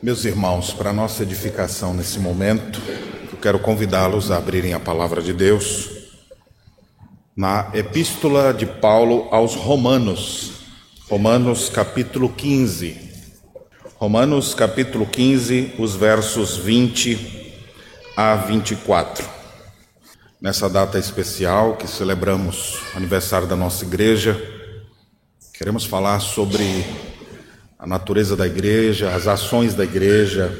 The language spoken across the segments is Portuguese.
Meus irmãos, para nossa edificação nesse momento, eu quero convidá-los a abrirem a palavra de Deus na Epístola de Paulo aos Romanos, Romanos capítulo 15. Romanos capítulo 15, os versos 20 a 24. Nessa data especial que celebramos o aniversário da nossa igreja, queremos falar sobre a natureza da igreja, as ações da igreja,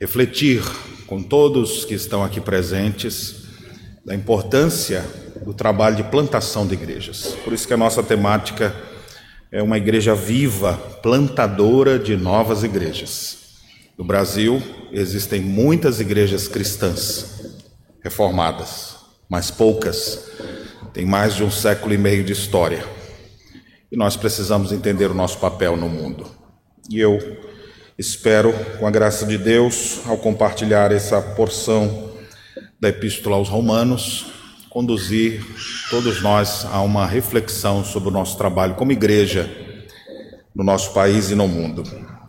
refletir com todos que estão aqui presentes da importância do trabalho de plantação de igrejas. Por isso que a nossa temática é uma igreja viva, plantadora de novas igrejas. No Brasil existem muitas igrejas cristãs reformadas, mas poucas têm mais de um século e meio de história. E nós precisamos entender o nosso papel no mundo. E eu espero, com a graça de Deus, ao compartilhar essa porção da Epístola aos Romanos, conduzir todos nós a uma reflexão sobre o nosso trabalho como igreja no nosso país e no mundo.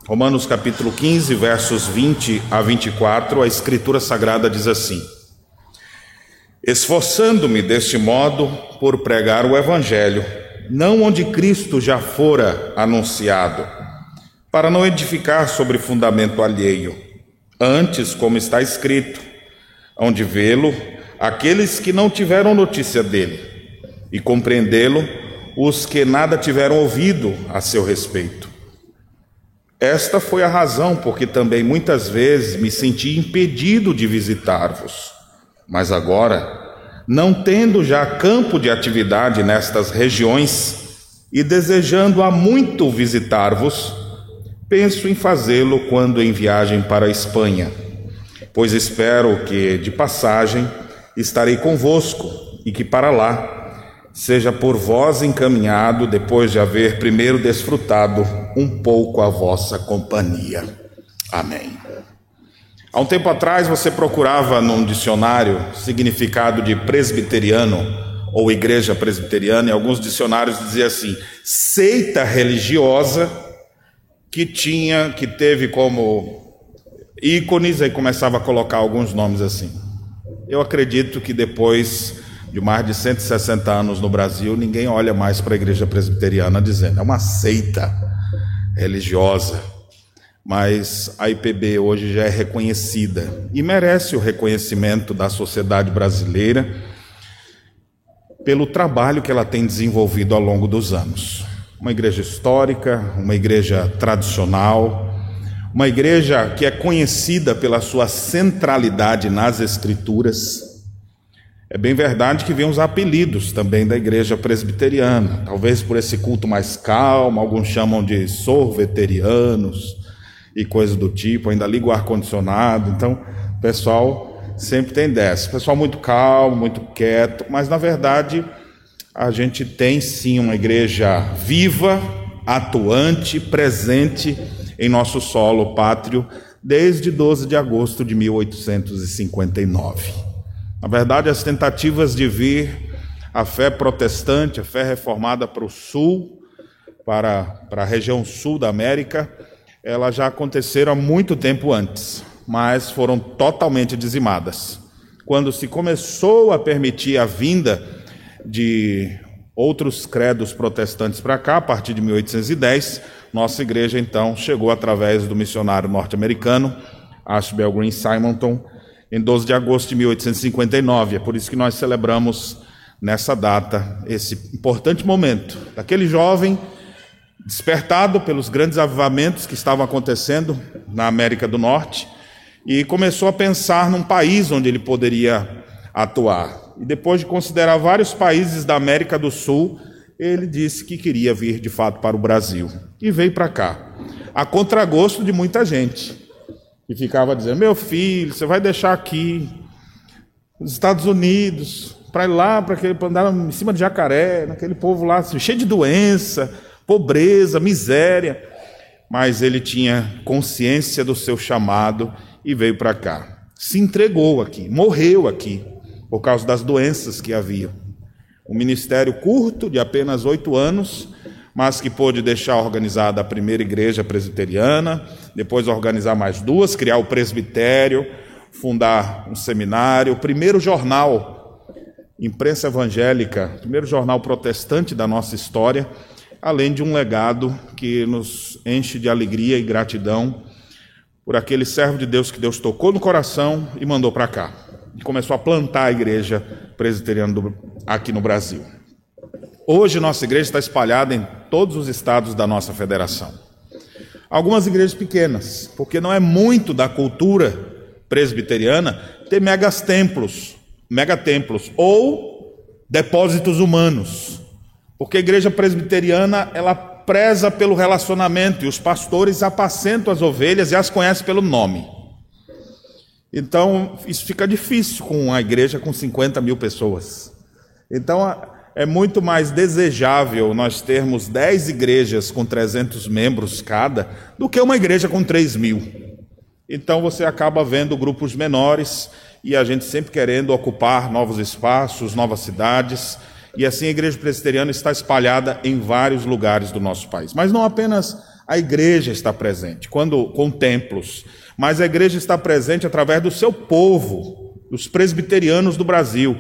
Romanos capítulo 15, versos 20 a 24, a Escritura Sagrada diz assim: Esforçando-me deste modo por pregar o Evangelho, não onde Cristo já fora anunciado, para não edificar sobre fundamento alheio. Antes, como está escrito, hão de vê-lo aqueles que não tiveram notícia dele, e compreendê-lo os que nada tiveram ouvido a seu respeito. Esta foi a razão porque também muitas vezes me senti impedido de visitar-vos. Mas agora, não tendo já campo de atividade nestas regiões e desejando há muito visitar-vos, Penso em fazê-lo quando em viagem para a Espanha, pois espero que, de passagem, estarei convosco e que para lá seja por vós encaminhado, depois de haver primeiro desfrutado um pouco a vossa companhia. Amém. Há um tempo atrás você procurava num dicionário significado de presbiteriano ou igreja presbiteriana, e alguns dicionários diziam assim: seita religiosa que tinha, que teve como ícones, aí começava a colocar alguns nomes assim. Eu acredito que depois de mais de 160 anos no Brasil, ninguém olha mais para a igreja presbiteriana dizendo, é uma seita religiosa. Mas a IPB hoje já é reconhecida e merece o reconhecimento da sociedade brasileira pelo trabalho que ela tem desenvolvido ao longo dos anos uma igreja histórica, uma igreja tradicional, uma igreja que é conhecida pela sua centralidade nas Escrituras. É bem verdade que vem os apelidos também da igreja presbiteriana, talvez por esse culto mais calmo, alguns chamam de sorveterianos e coisas do tipo, ainda liga o ar-condicionado, então o pessoal sempre tem dessa. Pessoal muito calmo, muito quieto, mas na verdade a gente tem sim uma igreja viva, atuante, presente em nosso solo pátrio desde 12 de agosto de 1859. Na verdade, as tentativas de vir a fé protestante, a fé reformada para o sul, para, para a região sul da América, elas já aconteceram há muito tempo antes, mas foram totalmente dizimadas. Quando se começou a permitir a vinda de outros credos protestantes para cá, a partir de 1810. Nossa igreja, então, chegou através do missionário norte-americano, Ashbel Green Simonton, em 12 de agosto de 1859. É por isso que nós celebramos nessa data esse importante momento daquele jovem despertado pelos grandes avivamentos que estavam acontecendo na América do Norte e começou a pensar num país onde ele poderia atuar e depois de considerar vários países da América do Sul, ele disse que queria vir de fato para o Brasil. E veio para cá, a contragosto de muita gente, que ficava dizendo: Meu filho, você vai deixar aqui os Estados Unidos, para ir lá, para andar em cima de jacaré, naquele povo lá cheio de doença, pobreza, miséria. Mas ele tinha consciência do seu chamado e veio para cá. Se entregou aqui, morreu aqui por causa das doenças que havia. Um ministério curto, de apenas oito anos, mas que pôde deixar organizada a primeira igreja presbiteriana, depois organizar mais duas, criar o presbitério, fundar um seminário, o primeiro jornal, imprensa evangélica, primeiro jornal protestante da nossa história, além de um legado que nos enche de alegria e gratidão por aquele servo de Deus que Deus tocou no coração e mandou para cá. E começou a plantar a igreja presbiteriana aqui no Brasil. Hoje nossa igreja está espalhada em todos os estados da nossa federação. Algumas igrejas pequenas, porque não é muito da cultura presbiteriana ter megas templos, megatemplos ou depósitos humanos. Porque a igreja presbiteriana, ela preza pelo relacionamento e os pastores apacentam as ovelhas e as conhecem pelo nome. Então, isso fica difícil com uma igreja com 50 mil pessoas. Então, é muito mais desejável nós termos 10 igrejas com 300 membros cada do que uma igreja com 3 mil. Então, você acaba vendo grupos menores e a gente sempre querendo ocupar novos espaços, novas cidades. E assim a igreja presbiteriana está espalhada em vários lugares do nosso país. Mas não apenas a igreja está presente, quando com templos, mas a igreja está presente através do seu povo, os presbiterianos do Brasil,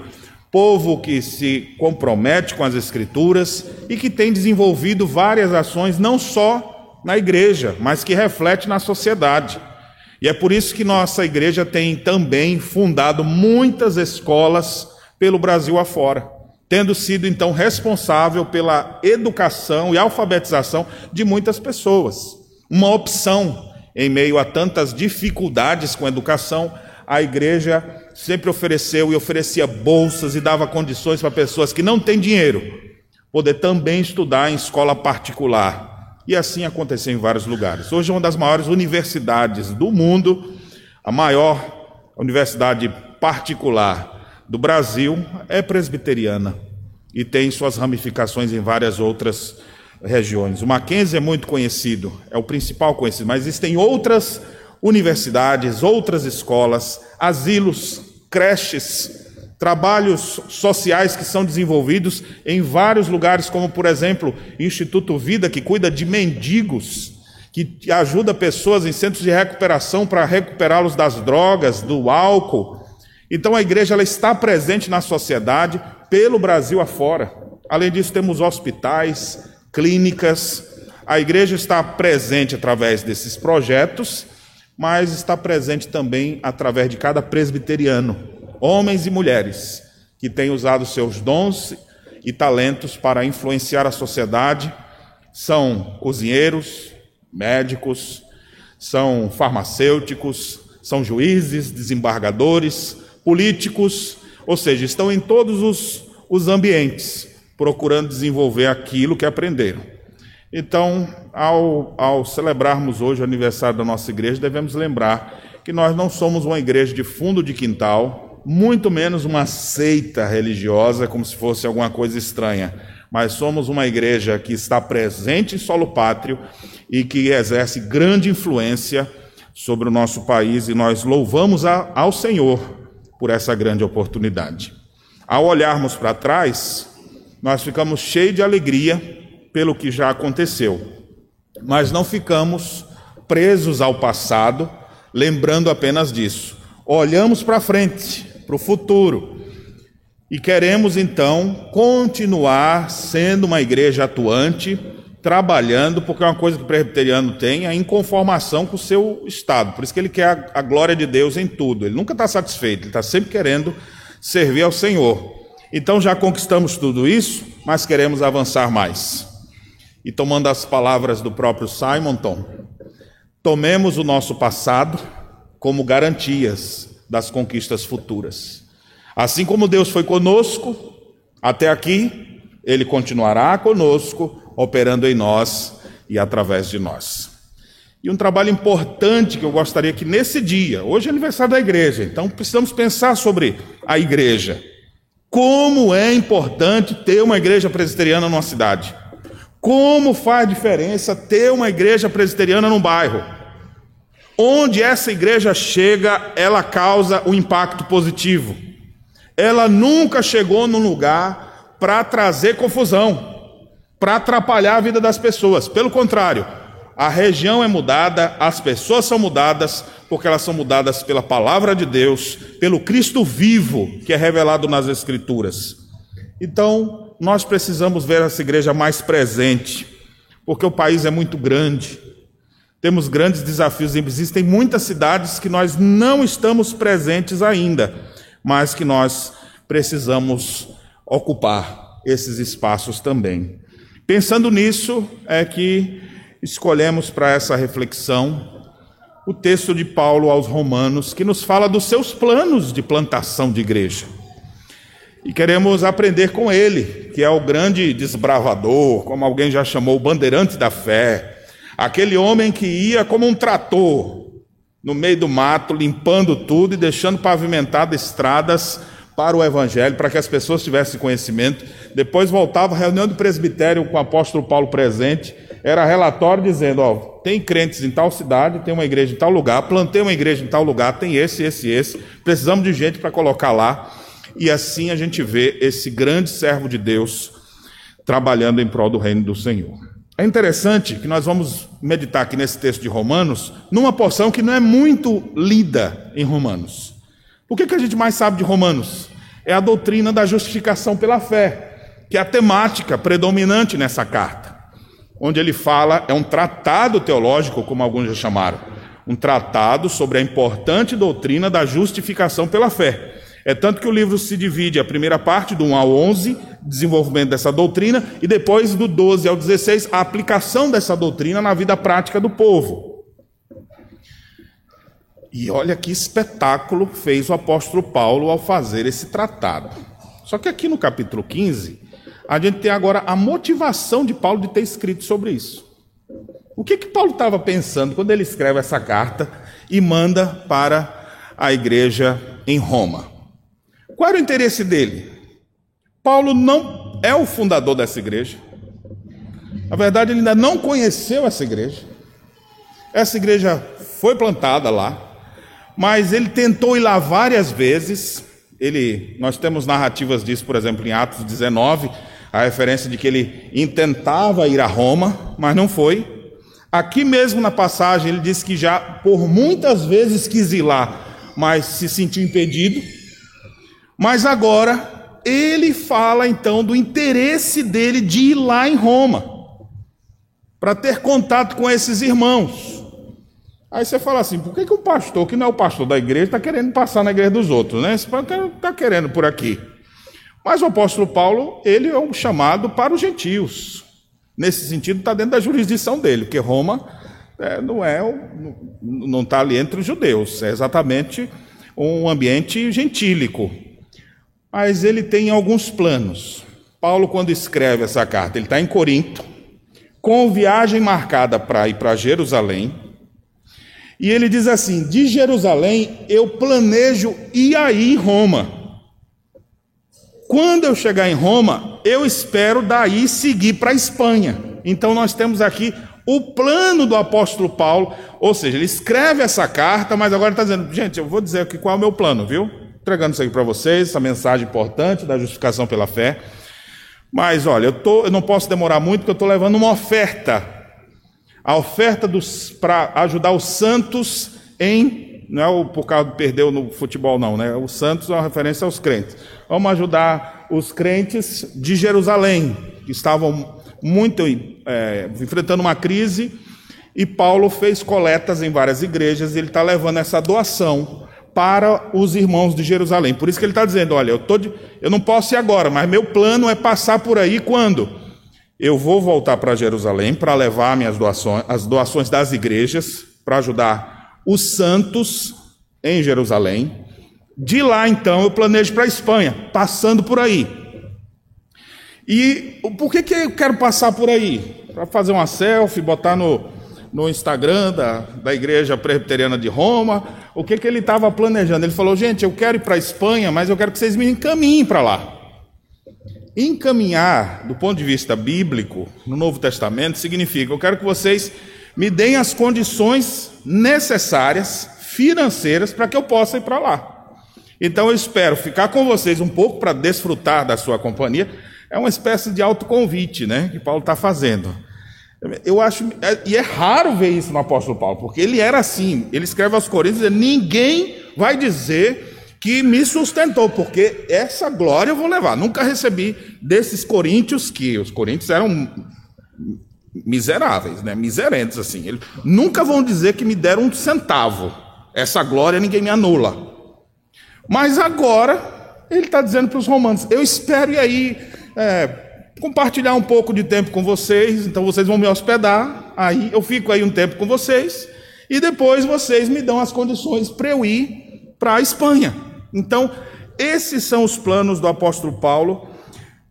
povo que se compromete com as escrituras e que tem desenvolvido várias ações não só na igreja, mas que reflete na sociedade. E é por isso que nossa igreja tem também fundado muitas escolas pelo Brasil afora, tendo sido então responsável pela educação e alfabetização de muitas pessoas. Uma opção em meio a tantas dificuldades com a educação, a igreja sempre ofereceu e oferecia bolsas e dava condições para pessoas que não têm dinheiro poder também estudar em escola particular. E assim aconteceu em vários lugares. Hoje é uma das maiores universidades do mundo, a maior universidade particular do Brasil é presbiteriana e tem suas ramificações em várias outras regiões. O Mackenzie é muito conhecido, é o principal conhecido, mas existem outras universidades, outras escolas, asilos, creches, trabalhos sociais que são desenvolvidos em vários lugares, como por exemplo, Instituto Vida, que cuida de mendigos, que ajuda pessoas em centros de recuperação para recuperá-los das drogas, do álcool. Então a igreja ela está presente na sociedade pelo Brasil afora. Além disso, temos hospitais, clínicas. A igreja está presente através desses projetos, mas está presente também através de cada presbiteriano, homens e mulheres, que têm usado seus dons e talentos para influenciar a sociedade. São cozinheiros, médicos, são farmacêuticos, são juízes, desembargadores, políticos, ou seja, estão em todos os, os ambientes procurando desenvolver aquilo que aprenderam. Então, ao, ao celebrarmos hoje o aniversário da nossa igreja, devemos lembrar que nós não somos uma igreja de fundo de quintal, muito menos uma seita religiosa, como se fosse alguma coisa estranha, mas somos uma igreja que está presente em solo pátrio e que exerce grande influência sobre o nosso país, e nós louvamos a, ao Senhor por essa grande oportunidade. Ao olharmos para trás, nós ficamos cheios de alegria pelo que já aconteceu, mas não ficamos presos ao passado, lembrando apenas disso. Olhamos para frente, para o futuro, e queremos então continuar sendo uma igreja atuante, trabalhando, porque é uma coisa que o presbiteriano tem, a inconformação com o seu estado. Por isso que ele quer a, glória de Deus em tudo. Ele nunca está satisfeito, ele está sempre querendo servir ao Senhor. Então já conquistamos tudo isso, mas queremos avançar mais. E tomando as palavras do próprio Simonton, tomemos o nosso passado como garantias das conquistas futuras. Assim como Deus foi conosco até aqui, Ele continuará conosco, operando em nós e através de nós. E um trabalho importante que eu gostaria que nesse dia, hoje é aniversário da igreja, então precisamos pensar sobre a igreja. Como é importante ter uma igreja presbiteriana numa cidade. Como faz diferença ter uma igreja presbiteriana num bairro. Onde essa igreja chega, ela causa um impacto positivo. Ela nunca chegou num lugar para trazer confusão. para atrapalhar a vida das pessoas. Pelo contrário, a região é mudada, as pessoas são mudadas, porque elas são mudadas pela palavra de Deus, pelo Cristo vivo que é revelado nas Escrituras. Então, nós precisamos ver essa igreja mais presente, porque o país é muito grande, temos grandes desafios, existem muitas cidades que nós não estamos presentes ainda, mas que nós precisamos ocupar esses espaços também. Pensando nisso, é que escolhemos para essa reflexão o texto de Paulo aos Romanos, que nos fala dos seus planos de plantação de igreja. E queremos aprender com ele, que é o grande desbravador, como alguém já chamou, o bandeirante da fé, aquele homem que ia como um trator no meio do mato, limpando tudo e deixando pavimentadas estradas para o evangelho, para que as pessoas tivessem conhecimento. Depois voltava à reunião do presbitério com o apóstolo Paulo presente, era relatório dizendo: ó, tem crentes em tal cidade, tem uma igreja em tal lugar, plantei uma igreja em tal lugar, tem esse, esse, esse, precisamos de gente para colocar lá. E assim a gente vê esse grande servo de Deus trabalhando em prol do reino do Senhor. É interessante que nós vamos meditar aqui nesse texto de Romanos, numa porção que não é muito lida em Romanos. O que, que a gente mais sabe de Romanos? É a doutrina da justificação pela fé, que é a temática predominante nessa carta. Onde ele fala, é um tratado teológico, como alguns já chamaram, um tratado sobre a importante doutrina da justificação pela fé. É tanto que o livro se divide, a primeira parte, do 1 ao 11, desenvolvimento dessa doutrina, e depois do 12 ao 16, a aplicação dessa doutrina na vida prática do povo. E olha que espetáculo fez o apóstolo Paulo ao fazer esse tratado. Só que aqui no capítulo 15, a gente tem agora a motivação de Paulo de ter escrito sobre isso. O que que Paulo estava pensando quando ele escreve essa carta e manda para a igreja em Roma? Qual era o interesse dele? Paulo não é o fundador dessa igreja. Na verdade, ele ainda não conheceu essa igreja. Essa igreja foi plantada lá, mas ele tentou ir lá várias vezes. Ele, nós temos narrativas disso, por exemplo, em Atos 19, a referência de que ele intentava ir a Roma, mas não foi. Aqui mesmo na passagem ele diz que já por muitas vezes quis ir lá, mas se sentiu impedido. Mas agora ele fala então do interesse dele de ir lá em Roma, para ter contato com esses irmãos. Aí você fala assim, por que, que o pastor, que não é o pastor da igreja, está querendo passar na igreja dos outros, né? Está querendo por aqui. Mas o apóstolo Paulo, ele é um chamado para os gentios. Nesse sentido, está dentro da jurisdição dele, porque Roma é, não é não está ali entre os judeus, é exatamente um ambiente gentílico. Mas ele tem alguns planos. Paulo, quando escreve essa carta, ele está em Corinto, com viagem marcada para ir para Jerusalém e ele diz assim: de Jerusalém eu planejo ir aí Roma. Quando eu chegar em Roma, eu espero daí seguir para a Espanha. Então nós temos aqui o plano do apóstolo Paulo, ou seja, ele escreve essa carta, mas agora está dizendo, gente, eu vou dizer aqui qual é o meu plano, viu? Entregando isso aqui para vocês, essa mensagem importante da justificação pela fé. Mas olha, eu, tô, eu não posso demorar muito, porque eu estou levando uma oferta a oferta para ajudar os santos em, não é o por causa de perdeu no futebol, não, né? Os santos é uma referência aos crentes. Vamos ajudar os crentes de Jerusalém, que estavam muito é, enfrentando uma crise, e Paulo fez coletas em várias igrejas, e ele está levando essa doação para os irmãos de Jerusalém. Por isso que ele está dizendo: olha, eu, tô de, eu não posso ir agora, mas meu plano é passar por aí quando? eu vou voltar para Jerusalém para levar minhas doações, as doações das igrejas, para ajudar os santos em Jerusalém. De lá, então, eu planejo para a Espanha, passando por aí. E por que, que eu quero passar por aí? Para fazer uma selfie, botar no, no Instagram da, da Igreja Presbiteriana de Roma. O que, que ele estava planejando? Ele falou: gente, eu quero ir para a Espanha, mas eu quero que vocês me encaminhem para lá. Encaminhar, do ponto de vista bíblico, no Novo Testamento, significa: eu quero que vocês me deem as condições necessárias, financeiras, para que eu possa ir para lá. Então eu espero ficar com vocês um pouco para desfrutar da sua companhia, é uma espécie de autoconvite, né? Que Paulo está fazendo. Eu acho, é, e é raro ver isso no apóstolo Paulo, porque ele era assim. Ele escreve aos Coríntios: ninguém vai dizer que me sustentou, porque essa glória eu vou levar. Nunca recebi desses coríntios, que os coríntios eram miseráveis, né? miserentes assim. Eles nunca vão dizer que me deram um centavo. Essa glória ninguém me anula. Mas agora, ele está dizendo para os romanos: eu espero e aí é, compartilhar um pouco de tempo com vocês, então vocês vão me hospedar, aí eu fico aí um tempo com vocês, e depois vocês me dão as condições para eu ir para a Espanha. Então, esses são os planos do apóstolo Paulo,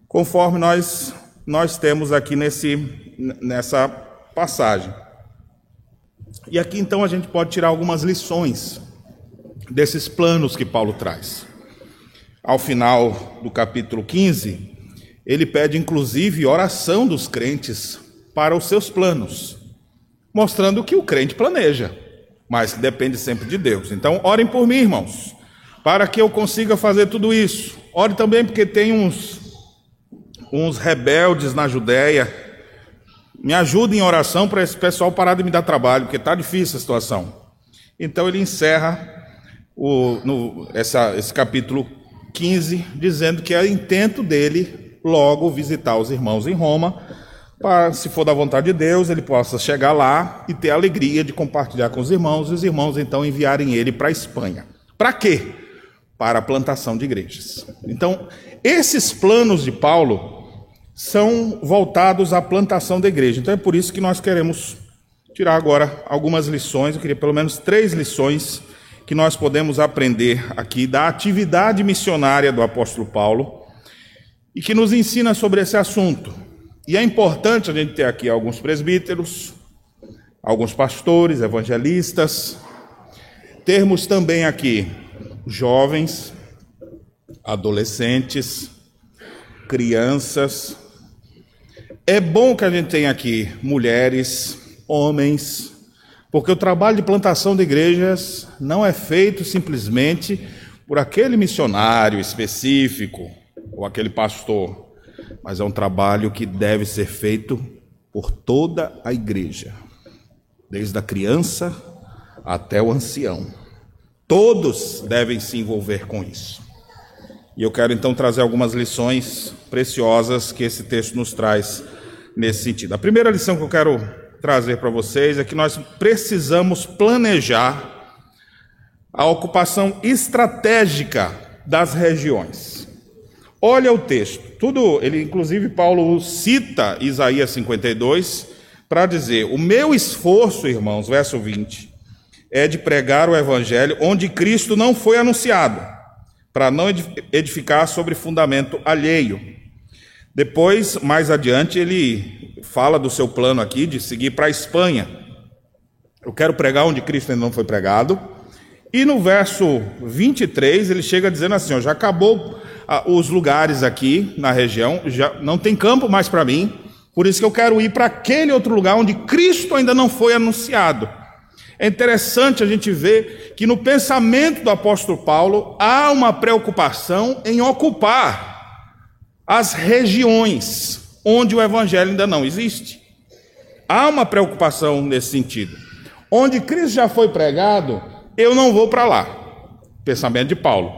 conforme nós, nós temos aqui nesse, nessa passagem. E aqui então a gente pode tirar algumas lições desses planos que Paulo traz. Ao final do capítulo 15, ele pede inclusive oração dos crentes para os seus planos, mostrando que o crente planeja, mas depende sempre de Deus. Então, orem por mim, irmãos para que eu consiga fazer tudo isso. Ore também porque tem uns, uns rebeldes na Judéia. Me ajude em oração para esse pessoal parar de me dar trabalho, porque está difícil a situação. Então ele encerra o, no, essa, esse capítulo 15, dizendo que é intento dele logo visitar os irmãos em Roma, para, se for da vontade de Deus, ele possa chegar lá e ter a alegria de compartilhar com os irmãos, e os irmãos então enviarem ele para a Espanha. Para quê? para a plantação de igrejas. Então, esses planos de Paulo são voltados à plantação da igreja. Então, é por isso que nós queremos tirar agora algumas lições. Eu queria pelo menos três lições que nós podemos aprender aqui da atividade missionária do apóstolo Paulo e que nos ensina sobre esse assunto. E é importante a gente ter aqui alguns presbíteros, alguns pastores, evangelistas, termos também aqui jovens, adolescentes, crianças. É bom que a gente tenha aqui mulheres, homens, porque o trabalho de plantação de igrejas não é feito simplesmente por aquele missionário específico ou aquele pastor, mas é um trabalho que deve ser feito por toda a igreja, desde a criança até o ancião. Todos devem se envolver com isso. E eu quero então trazer algumas lições preciosas que esse texto nos traz nesse sentido. A primeira lição que eu quero trazer para vocês é que nós precisamos planejar a ocupação estratégica das regiões. Olha o texto, tudo, ele inclusive Paulo cita Isaías 52 para dizer: "O meu esforço, irmãos, verso 20, é de pregar o evangelho onde Cristo não foi anunciado, para não edificar sobre fundamento alheio. Depois, mais adiante, ele fala do seu plano aqui de seguir para a Espanha. Eu quero pregar onde Cristo ainda não foi pregado. E no verso 23, ele chega dizendo assim: ó, já acabou ah, os lugares aqui na região, já não tem campo mais para mim, por isso que eu quero ir para aquele outro lugar onde Cristo ainda não foi anunciado. É interessante a gente ver que no pensamento do apóstolo Paulo há uma preocupação em ocupar as regiões onde o evangelho ainda não existe. Há uma preocupação nesse sentido. Onde Cristo já foi pregado, eu não vou para lá. Pensamento de Paulo.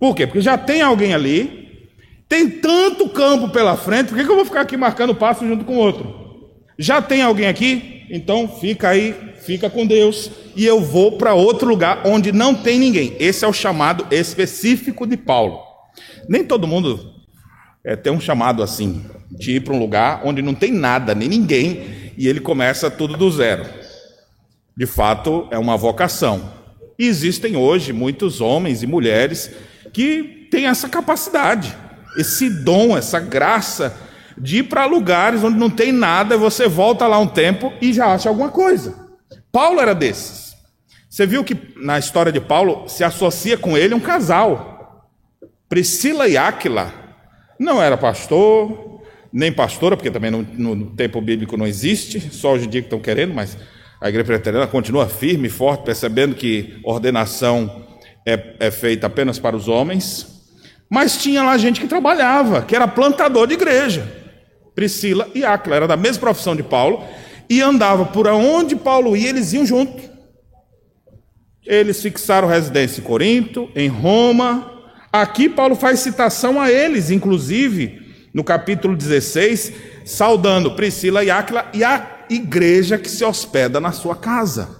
Por quê? Porque já tem alguém ali, tem tanto campo pela frente, por que eu vou ficar aqui marcando passo junto com outro? Já tem alguém aqui? Então fica aí fica com Deus e eu vou para outro lugar onde não tem ninguém. Esse é o chamado específico de Paulo. Nem todo mundo é, tem um chamado assim, de ir para um lugar onde não tem nada, nem ninguém, e ele começa tudo do zero. De fato, é uma vocação. E existem hoje muitos homens e mulheres que têm essa capacidade, esse dom, essa graça de ir para lugares onde não tem nada, você volta lá um tempo e já acha alguma coisa. Paulo era desses. Você viu que na história de Paulo se associa com ele um casal. Priscila e Áquila. Não era pastor, nem pastora, porque também no, no, tempo bíblico não existe, só hoje em dia que estão querendo, mas a igreja preteriana continua firme e forte, percebendo que ordenação é, é feita apenas para os homens. Mas tinha lá gente que trabalhava, que era plantador de igreja. Priscila e Áquila, era da mesma profissão de Paulo, e andava por onde Paulo ia, eles iam junto. Eles fixaram residência em Corinto, em Roma. Aqui Paulo faz citação a eles, inclusive, no capítulo 16, saudando Priscila e Áquila e a igreja que se hospeda na sua casa.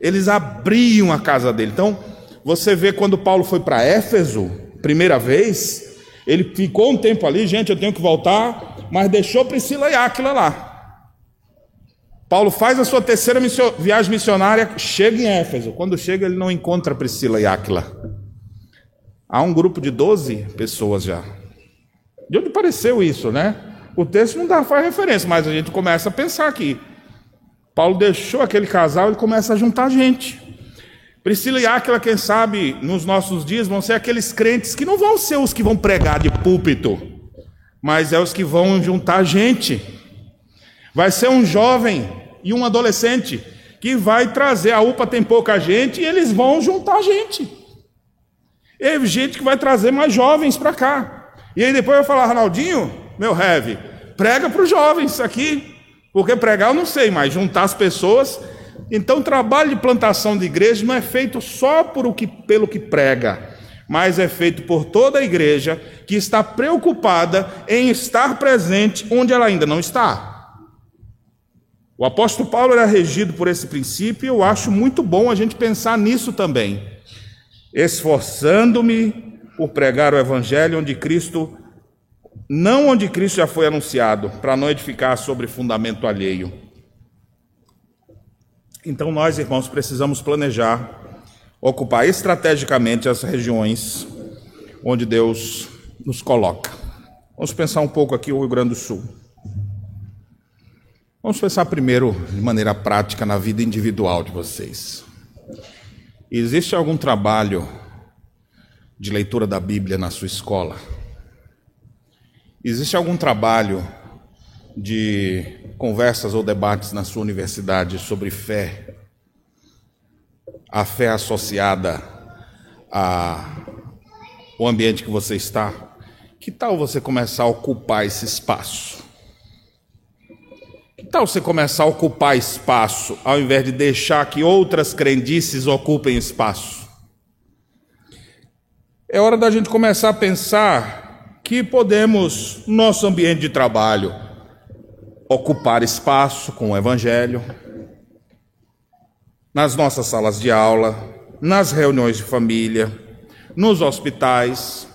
Eles abriam a casa dele. Então, você vê quando Paulo foi para Éfeso, primeira vez, ele ficou um tempo ali, gente, eu tenho que voltar, mas deixou Priscila e Áquila lá. Paulo faz a sua terceira viagem missionária, chega em Éfeso. Quando chega, ele não encontra Priscila e Áquila. Há um grupo de 12 pessoas já. De onde pareceu isso, né? O texto não dá, faz referência, mas a gente começa a pensar aqui. Paulo deixou aquele casal e começa a juntar gente. Priscila e Áquila, quem sabe, nos nossos dias, vão ser aqueles crentes que não vão ser os que vão pregar de púlpito, mas é os que vão juntar gente. Vai ser um jovem e um adolescente que vai trazer. A UPA tem pouca gente e eles vão juntar gente. E gente que vai trazer mais jovens para cá. E aí depois vai falar, Ronaldinho, meu heavy, prega para os jovens aqui. Porque pregar eu não sei, mas juntar as pessoas então, o trabalho de plantação de igreja não é feito só por o que, pelo que prega, mas é feito por toda a igreja que está preocupada em estar presente onde ela ainda não está. O apóstolo Paulo era regido por esse princípio e eu acho muito bom a gente pensar nisso também. Esforçando-me por pregar o evangelho onde Cristo, não onde Cristo já foi anunciado, para não edificar sobre fundamento alheio. Então, nós, irmãos, precisamos planejar, ocupar estrategicamente as regiões onde Deus nos coloca. Vamos pensar um pouco aqui o Rio Grande do Sul. Vamos pensar primeiro de maneira prática na vida individual de vocês. Existe algum trabalho de leitura da Bíblia na sua escola? Existe algum trabalho de conversas ou debates na sua universidade sobre fé, a fé associada ao ambiente que você está, que tal você começar a ocupar esse espaço? Tal você começar a ocupar espaço, ao invés de deixar que outras crendices ocupem espaço? É hora da gente começar a pensar que podemos, no nosso ambiente de trabalho, ocupar espaço com o Evangelho, nas nossas salas de aula, nas reuniões de família, nos hospitais.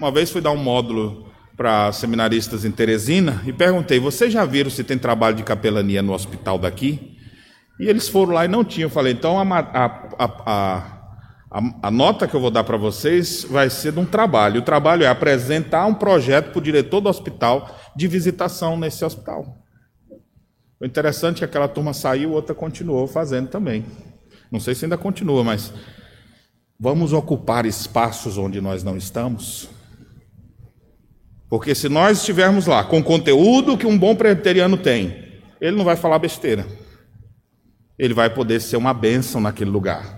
Uma vez fui dar um módulo para seminaristas em Teresina e perguntei: vocês já viram se tem trabalho de capelania no hospital daqui? E eles foram lá e não tinham. Eu falei: então a, a, a, a, nota que eu vou dar para vocês vai ser de um trabalho. O trabalho é apresentar um projeto para o diretor do hospital de visitação nesse hospital. O interessante é que aquela turma saiu, outra continuou fazendo também. Não sei se ainda continua, mas vamos ocupar espaços onde nós não estamos. Porque se nós estivermos lá com conteúdo que um bom presbiteriano tem, ele não vai falar besteira. Ele vai poder ser uma bênção naquele lugar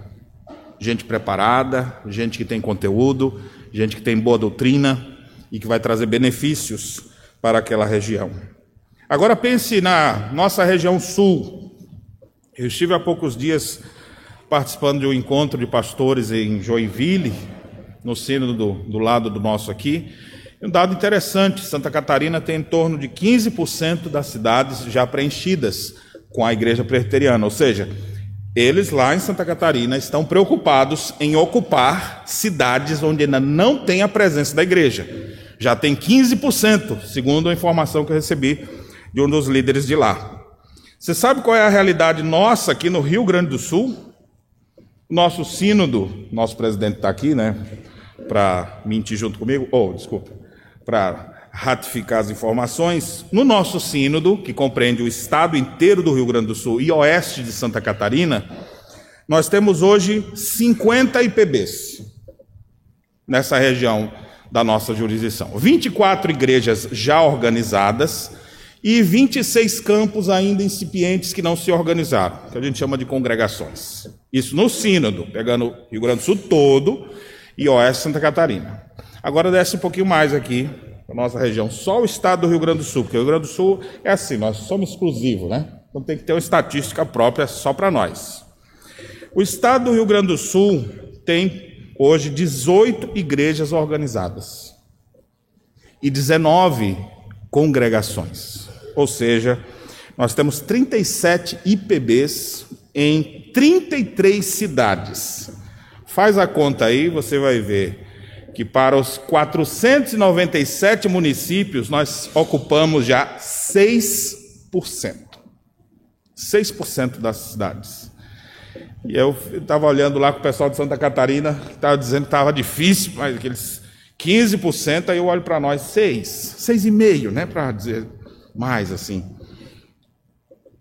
gente preparada, gente que tem conteúdo, gente que tem boa doutrina e que vai trazer benefícios para aquela região. Agora pense na nossa região sul. Eu estive há poucos dias participando de um encontro de pastores em Joinville, no sino do, do lado do nosso aqui. Um dado interessante: Santa Catarina tem em torno de 15% das cidades já preenchidas com a igreja presbiteriana, ou seja, eles lá em Santa Catarina estão preocupados em ocupar cidades onde ainda não tem a presença da igreja. Já tem 15%, segundo a informação que eu recebi de um dos líderes de lá. Você sabe qual é a realidade nossa aqui no Rio Grande do Sul? Nosso sínodo, nosso presidente está aqui, né? Para mentir junto comigo, oh, desculpa, para ratificar as informações, no nosso sínodo, que compreende o estado inteiro do Rio Grande do Sul e oeste de Santa Catarina, nós temos hoje 50 IPBs nessa região da nossa jurisdição. 24 igrejas já organizadas e 26 campos ainda incipientes que não se organizaram, que a gente chama de congregações. Isso no sínodo, pegando o Rio Grande do Sul todo e oeste Santa Catarina. Agora desce um pouquinho mais aqui, para nossa região, só o estado do Rio Grande do Sul, porque o Rio Grande do Sul é assim, nós somos exclusivos, né? Então tem que ter uma estatística própria só para nós. O estado do Rio Grande do Sul tem hoje 18 igrejas organizadas e 19 congregações. Ou seja, nós temos 37 IPBs em 33 cidades. Faz a conta aí, você vai ver que para os 497 municípios nós ocupamos já 6%. 6% das cidades. E eu estava olhando lá com o pessoal de Santa Catarina, estava dizendo que estava difícil, mas aqueles 15%, aí eu olho para nós, 6, 6,5%, né, para dizer mais assim.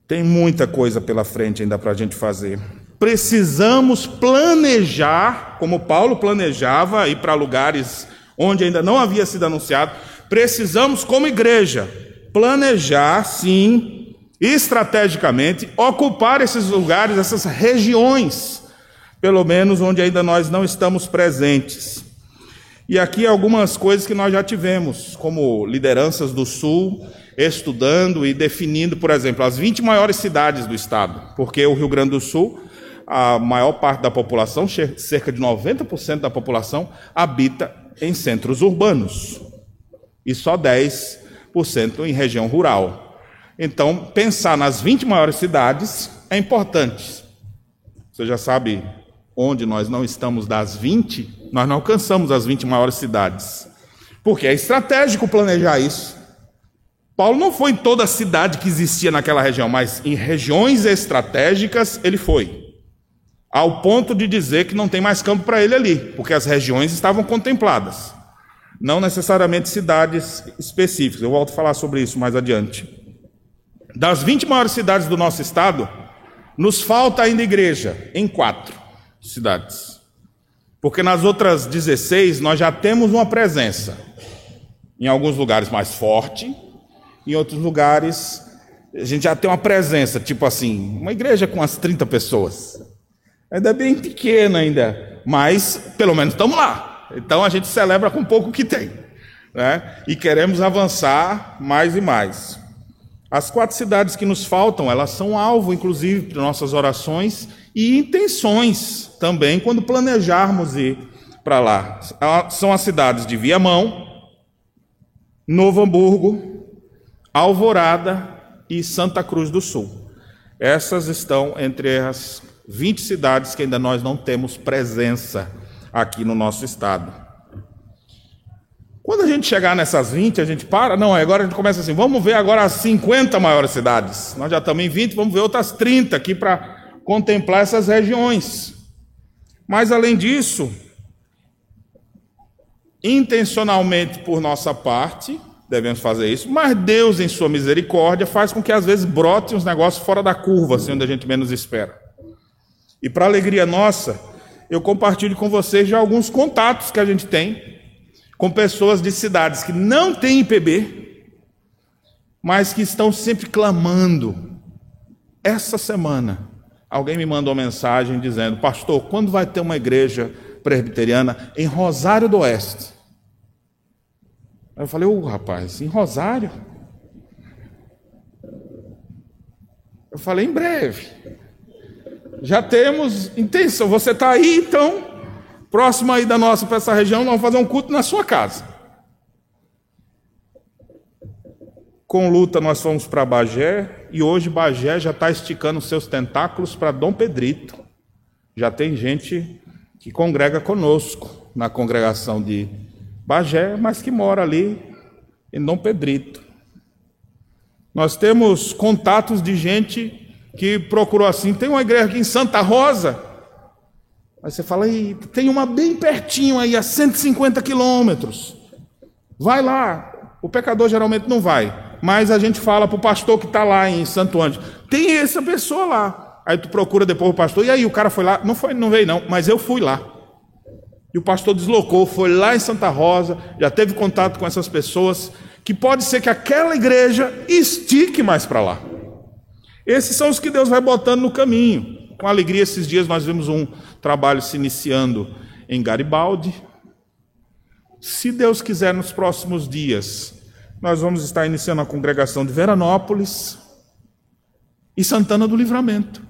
Tem muita coisa pela frente ainda para a gente fazer. Precisamos planejar, como Paulo planejava, ir para lugares onde ainda não havia sido anunciado. Precisamos, como igreja, planejar, sim, estrategicamente, ocupar esses lugares, essas regiões, pelo menos onde ainda nós não estamos presentes. E aqui algumas coisas que nós já tivemos, como lideranças do Sul estudando e definindo, por exemplo, as 20 maiores cidades do estado, porque o Rio Grande do Sul, a maior parte da população, cerca de 90% da população, habita em centros urbanos e só 10% em região rural. Então, pensar nas 20 maiores cidades é importante. Você já sabe onde nós não estamos das 20, nós não alcançamos as 20 maiores cidades. Porque é estratégico planejar isso. Paulo não foi em toda a cidade que existia naquela região, mas em regiões estratégicas ele foi. Ao ponto de dizer que não tem mais campo para ele ali, porque as regiões estavam contempladas. Não necessariamente cidades específicas. Eu volto a falar sobre isso mais adiante. Das 20 maiores cidades do nosso estado, nos falta ainda igreja em quatro cidades. Porque nas outras 16 nós já temos uma presença. Em alguns lugares mais forte, em outros lugares, a gente já tem uma presença, tipo assim, uma igreja com umas 30 pessoas. Ainda bem pequena ainda, mas pelo menos estamos lá. Então a gente celebra com pouco que tem. Né? E queremos avançar mais e mais. As quatro cidades que nos faltam, elas são alvo, inclusive, de nossas orações e intenções também, quando planejarmos ir para lá. São as cidades de Viamão, Novo Hamburgo, Alvorada e Santa Cruz do Sul. Essas estão entre as 20 cidades que ainda nós não temos presença aqui no nosso estado. Quando a gente chegar nessas 20, a gente para, não, agora a gente começa assim, vamos ver agora as 50 maiores cidades. Nós já estamos em 20, vamos ver outras 30 aqui para contemplar essas regiões. Mas além disso, intencionalmente por nossa parte, devemos fazer isso, mas Deus, em sua misericórdia, faz com que às vezes brote uns negócios fora da curva, assim, onde a gente menos espera. E para alegria nossa, eu compartilho com vocês já alguns contatos que a gente tem com pessoas de cidades que não têm IPB, mas que estão sempre clamando. Essa semana, alguém me mandou uma mensagem dizendo: Pastor, quando vai ter uma igreja presbiteriana em Rosário do Oeste? Eu falei, ô oh, rapaz, em Rosário? Eu falei, em breve. Já temos intenção. Você está aí, então, próximo aí da nossa para essa região, nós vamos fazer um culto na sua casa. Com luta, nós fomos para Bagé e hoje Bagé já está esticando seus tentáculos para Dom Pedrito. Já tem gente que congrega conosco na congregação de Bagé, mas que mora ali em Dom Pedrito. Nós temos contatos de gente que procurou assim. Tem uma igreja aqui em Santa Rosa. Aí você fala, tem uma bem pertinho aí, a 150 quilômetros. Vai lá. O pecador geralmente não vai. Mas a gente fala para o pastor que está lá em Santo Ângelo. Tem essa pessoa lá. Aí tu procura depois o pastor. E aí, o cara foi lá? Não foi, não veio não, mas eu fui lá. E o pastor deslocou, foi lá em Santa Rosa, já teve contato com essas pessoas, que pode ser que aquela igreja estique mais para lá. Esses são os que Deus vai botando no caminho. Com alegria, esses dias nós vimos um trabalho se iniciando em Garibaldi, Se Deus quiser, nos próximos dias, nós vamos estar iniciando a congregação de Veranópolis e Santana do Livramento.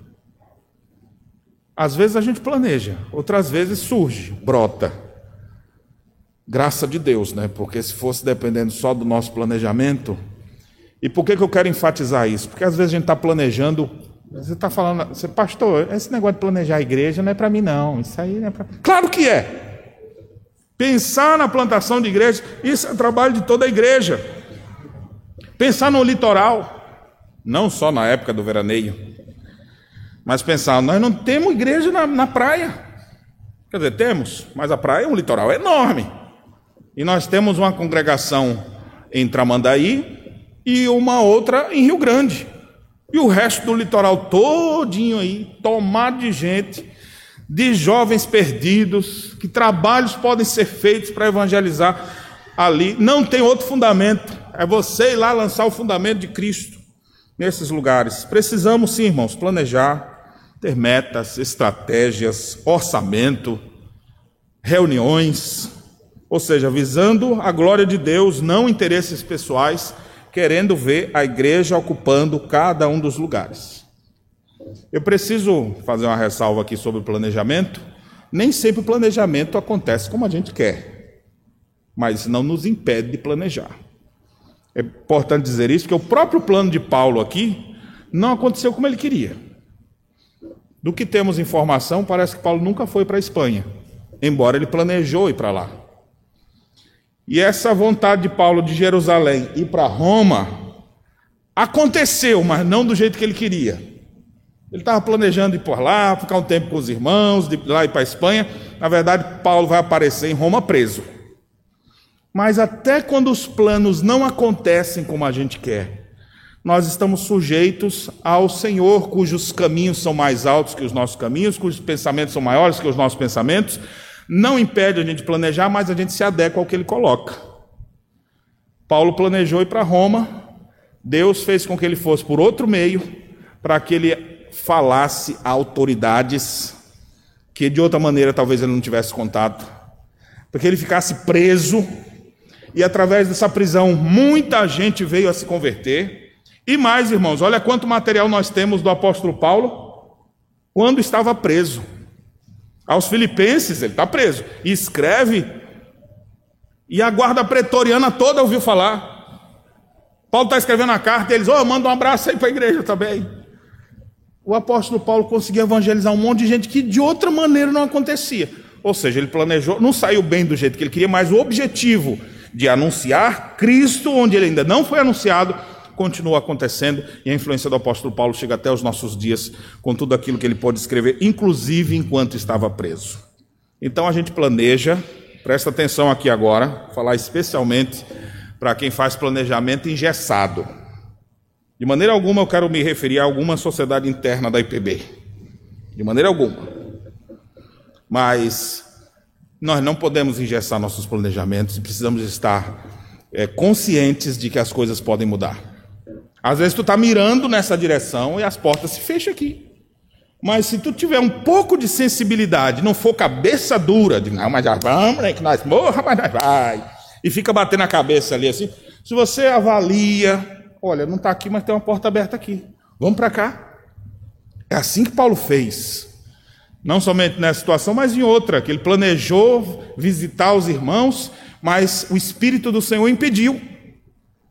Às vezes a gente planeja, outras vezes surge, brota. Graça de Deus, né? Porque se fosse dependendo só do nosso planejamento. E por que, que eu quero enfatizar isso? Porque às vezes a gente está planejando. Você está falando, você, pastor, esse negócio de planejar a igreja não é para mim, não. Isso aí não é para. Claro que é! Pensar na plantação de igreja, isso é trabalho de toda a igreja. Pensar no litoral, não só na época do veraneio, mas pensar, nós não temos igreja na, na praia. Quer dizer, temos, mas a praia é um litoral enorme. E nós temos uma congregação em Tramandaí e uma outra em Rio Grande. E o resto do litoral todinho aí, tomado de gente, de jovens perdidos, que trabalhos podem ser feitos para evangelizar ali. Não tem outro fundamento é você ir lá lançar o fundamento de Cristo nesses lugares. Precisamos sim, irmãos, planejar, ter metas, estratégias, orçamento, reuniões, ou seja, visando a glória de Deus, não interesses pessoais, querendo ver a igreja ocupando cada um dos lugares. Eu preciso fazer uma ressalva aqui sobre o planejamento. Nem sempre o planejamento acontece como a gente quer, mas não nos impede de planejar. É importante dizer isso, porque o próprio plano de Paulo aqui não aconteceu como ele queria. Do que temos informação, parece que Paulo nunca foi para a Espanha, embora ele planejou ir para lá. E essa vontade de Paulo de Jerusalém ir para Roma aconteceu, mas não do jeito que ele queria. Ele estava planejando ir por lá, ficar um tempo com os irmãos, de lá ir para a Espanha. Na verdade, Paulo vai aparecer em Roma preso. Mas até quando os planos não acontecem como a gente quer, nós estamos sujeitos ao Senhor, cujos caminhos são mais altos que os nossos caminhos, cujos pensamentos são maiores que os nossos pensamentos. Não impede a gente planejar, mas a gente se adequa ao que ele coloca. Paulo planejou ir para Roma, Deus fez com que ele fosse por outro meio, para que ele falasse a autoridades que de outra maneira talvez ele não tivesse contato, para que ele ficasse preso e através dessa prisão muita gente veio a se converter. E mais, irmãos, olha quanto material nós temos do apóstolo Paulo quando estava preso. Aos Filipenses, ele está preso, e escreve, e a guarda pretoriana toda ouviu falar. Paulo está escrevendo a carta, e eles, oh, manda um abraço aí para a igreja também. O apóstolo Paulo conseguiu evangelizar um monte de gente que de outra maneira não acontecia. Ou seja, ele planejou, não saiu bem do jeito que ele queria, mas o objetivo de anunciar Cristo onde ele ainda não foi anunciado, continua acontecendo e a influência do apóstolo Paulo chega até os nossos dias com tudo aquilo que ele pode escrever, inclusive enquanto estava preso. Então a gente planeja, presta atenção aqui agora, falar especialmente para quem faz planejamento engessado. De maneira alguma eu quero me referir a alguma sociedade interna da IPB. De maneira alguma. Mas nós não podemos engessar nossos planejamentos e precisamos estar é, conscientes de que as coisas podem mudar. Às vezes tu está mirando nessa direção e as portas se fecham aqui. Mas se tu tiver um pouco de sensibilidade, não for cabeça dura, de não, mas já vamos, né, que nós morra, mas nós vai. E fica batendo a cabeça ali assim. Se você avalia, olha, não está aqui, mas tem uma porta aberta aqui. Vamos para cá. É assim que Paulo fez. Não somente nessa situação, mas em outra, que ele planejou visitar os irmãos, mas o Espírito do Senhor impediu.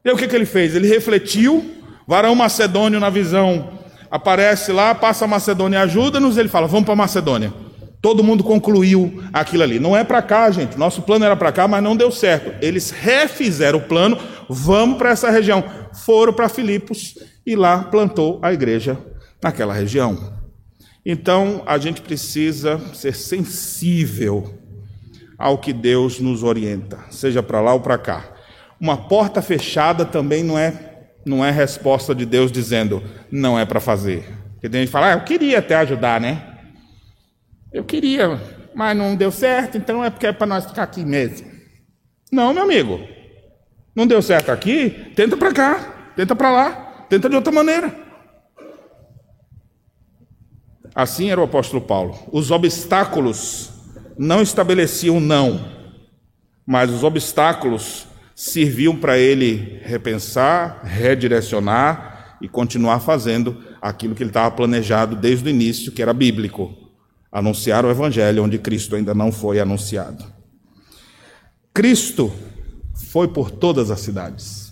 E o que, que ele fez? Ele refletiu, varão macedônio na visão aparece lá, passa a Macedônia, ajuda-nos, ele fala, vamos para Macedônia. Todo mundo concluiu aquilo ali. Não é para cá, gente. Nosso plano era para cá, mas não deu certo. Eles refizeram o plano, vamos para essa região. Foram para Filipos e lá plantou a igreja naquela região. Então, a gente precisa ser sensível ao que Deus nos orienta, seja para lá ou para cá. Uma porta fechada também não é não é resposta de Deus dizendo não é para fazer. Porque tem gente que fala, ah, eu queria até ajudar, né? Eu queria, mas não deu certo, então é porque é para nós ficar aqui mesmo. Não, meu amigo. Não deu certo aqui, tenta para cá, tenta para lá, tenta de outra maneira. Assim era o apóstolo Paulo. Os obstáculos não estabeleciam não, mas os obstáculos serviam para ele repensar, redirecionar e continuar fazendo aquilo que ele estava planejado desde o início, que era bíblico anunciar o evangelho onde Cristo ainda não foi anunciado. Cristo foi por todas as cidades.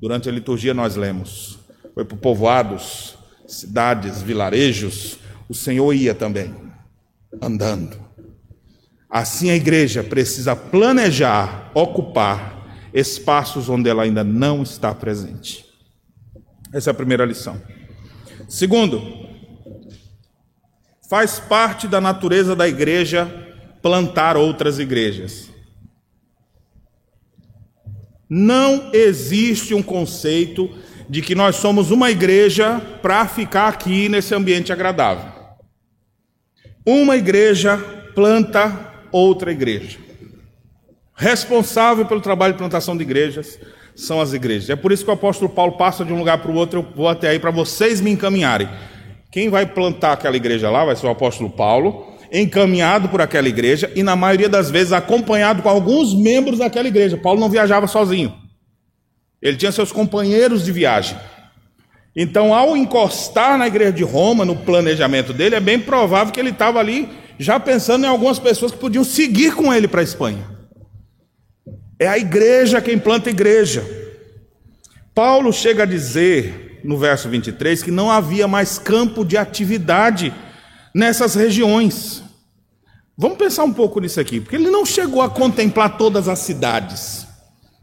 Durante a liturgia nós lemos. Foi por povoados, cidades, vilarejos. O Senhor ia também, andando. Assim a igreja precisa planejar, ocupar espaços onde ela ainda não está presente. Essa é a primeira lição. Segundo, faz parte da natureza da igreja plantar outras igrejas. Não existe um conceito de que nós somos uma igreja para ficar aqui nesse ambiente agradável. Uma igreja planta outra igreja. Responsável pelo trabalho de plantação de igrejas são as igrejas. É por isso que o apóstolo Paulo passa de um lugar para o outro, eu vou até aí para vocês me encaminharem. Quem vai plantar aquela igreja lá vai ser o apóstolo Paulo, encaminhado por aquela igreja e, na maioria das vezes, acompanhado com alguns membros daquela igreja. Paulo não viajava sozinho, ele tinha seus companheiros de viagem. Então, ao encostar na igreja de Roma, no planejamento dele, é bem provável que ele estava ali já pensando em algumas pessoas que podiam seguir com ele para a Espanha. É a igreja quem planta igreja. Paulo chega a dizer, no verso 23, que não havia mais campo de atividade nessas regiões. Vamos pensar um pouco nisso aqui, porque ele não chegou a contemplar todas as cidades.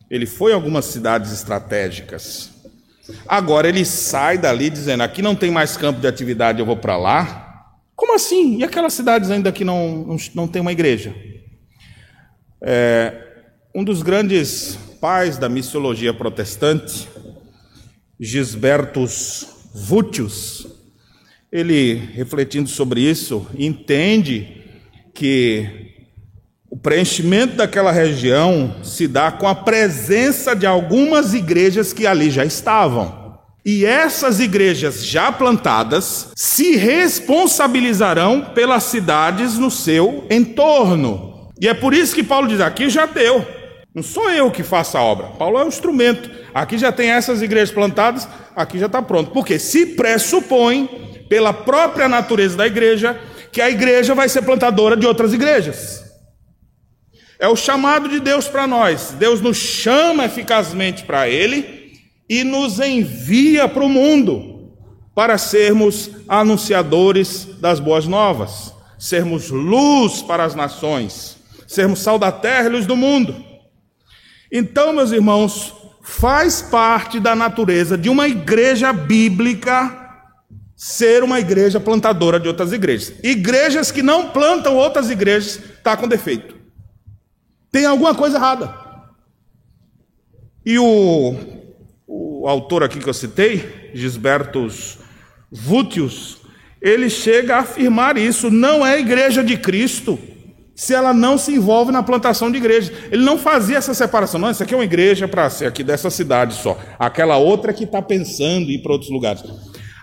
Ele foi a algumas cidades estratégicas. Agora ele sai dali dizendo: aqui não tem mais campo de atividade, eu vou para lá. Como assim? E aquelas cidades ainda que não, não, não tem uma igreja? É, um dos grandes pais da missiologia protestante, Gisbertus Vutius, ele, refletindo sobre isso, entende que o preenchimento daquela região se dá com a presença de algumas igrejas que ali já estavam. E essas igrejas já plantadas se responsabilizarão pelas cidades no seu entorno. E é por isso que Paulo diz: aqui já deu. Não sou eu que faço a obra. Paulo é o instrumento. Aqui já tem essas igrejas plantadas, aqui já está pronto. Porque se pressupõe pela própria natureza da igreja, que a igreja vai ser plantadora de outras igrejas. É o chamado de Deus para nós. Deus nos chama eficazmente para Ele e nos envia para o mundo para sermos anunciadores das boas novas, sermos luz para as nações, sermos sal da terra e luz do mundo. Então, meus irmãos, faz parte da natureza de uma igreja bíblica ser uma igreja plantadora de outras igrejas. Igrejas que não plantam outras igrejas está com defeito. Tem alguma coisa errada. E o, o autor aqui que eu citei, Gisbertus Vutius, ele chega a afirmar isso. Não é igreja de Cristo se ela não se envolve na plantação de igrejas. Ele não fazia essa separação. Não, isso aqui é uma igreja para ser aqui dessa cidade só. Aquela outra que está pensando em ir para outros lugares.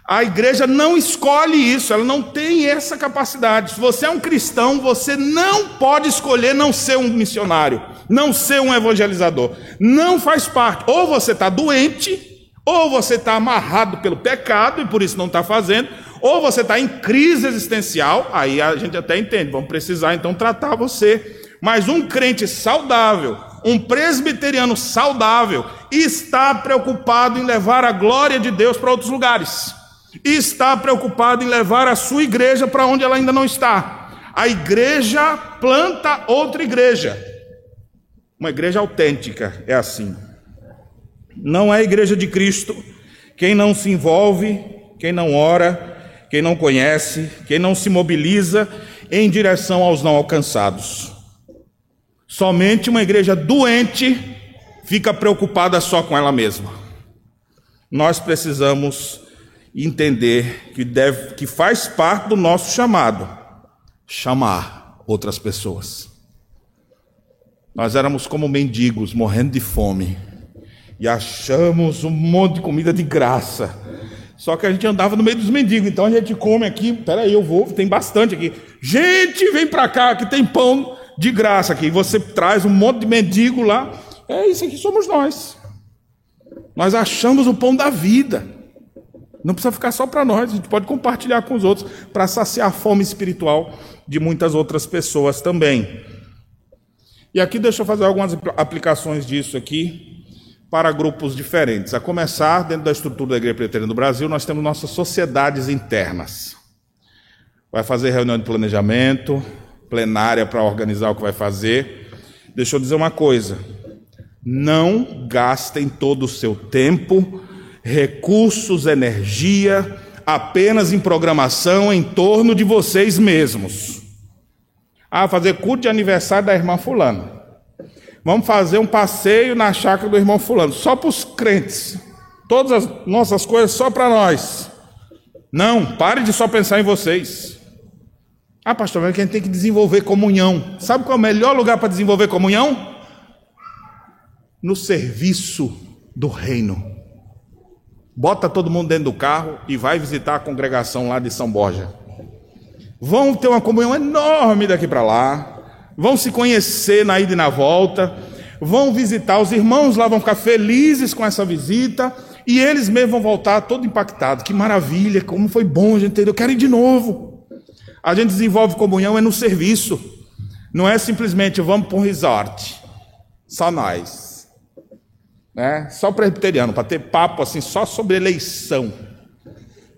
A igreja não escolhe isso, ela não tem essa capacidade. Se você é um cristão, você não pode escolher não ser um missionário, não ser um evangelizador. Não faz parte. Ou você está doente, ou você está amarrado pelo pecado e por isso não está fazendo, ou você está em crise existencial, aí a gente até entende, vamos precisar então tratar você. Mas um crente saudável, um presbiteriano saudável, está preocupado em levar a glória de Deus para outros lugares está preocupado em levar a sua igreja para onde ela ainda não está. A igreja planta outra igreja. Uma igreja autêntica é assim. Não é a igreja de Cristo quem não se envolve, quem não ora, quem não conhece, quem não se mobiliza em direção aos não alcançados. Somente uma igreja doente fica preocupada só com ela mesma. Nós precisamos entender que, deve, que faz parte do nosso chamado chamar outras pessoas. Nós éramos como mendigos, morrendo de fome, e achamos um monte de comida de graça. Só que a gente andava no meio dos mendigos, então a gente come aqui, peraí, eu vou, tem bastante aqui. Gente, vem para cá, que tem pão de graça aqui, você traz um monte de mendigo lá. É isso aqui somos nós. Nós achamos o pão da vida. Não precisa ficar só para nós, a gente pode compartilhar com os outros para saciar a fome espiritual de muitas outras pessoas também. E aqui deixa eu fazer algumas aplicações disso aqui para grupos diferentes. A começar, dentro da estrutura da Igreja Presbiteriana do Brasil, nós temos nossas sociedades internas. Vai fazer reunião de planejamento, plenária para organizar o que vai fazer. Deixa eu dizer uma coisa: não gastem todo o seu tempo, recursos, energia apenas em programação em torno de vocês mesmos. Ah, fazer culto de aniversário da irmã Fulano. Vamos fazer um passeio na chácara do irmão Fulano, só para os crentes. Todas as nossas coisas só para nós. Não, pare de só pensar em vocês. Ah, pastor, mas a gente tem que desenvolver comunhão. Sabe qual é o melhor lugar para desenvolver comunhão? no serviço do reino. Bota todo mundo dentro do carro e vai visitar a congregação lá de São Borja. Vão ter uma comunhão enorme daqui para lá. Vão se conhecer na ida e na volta. Vão visitar os irmãos lá, vão ficar felizes com essa visita. E eles mesmos vão voltar todo impactados. Que maravilha, como foi bom gente. Eu quero ir de novo. A gente desenvolve comunhão é no serviço. Não é simplesmente vamos para um resort. Só nós né? Só presbiteriano, para ter papo assim só sobre eleição,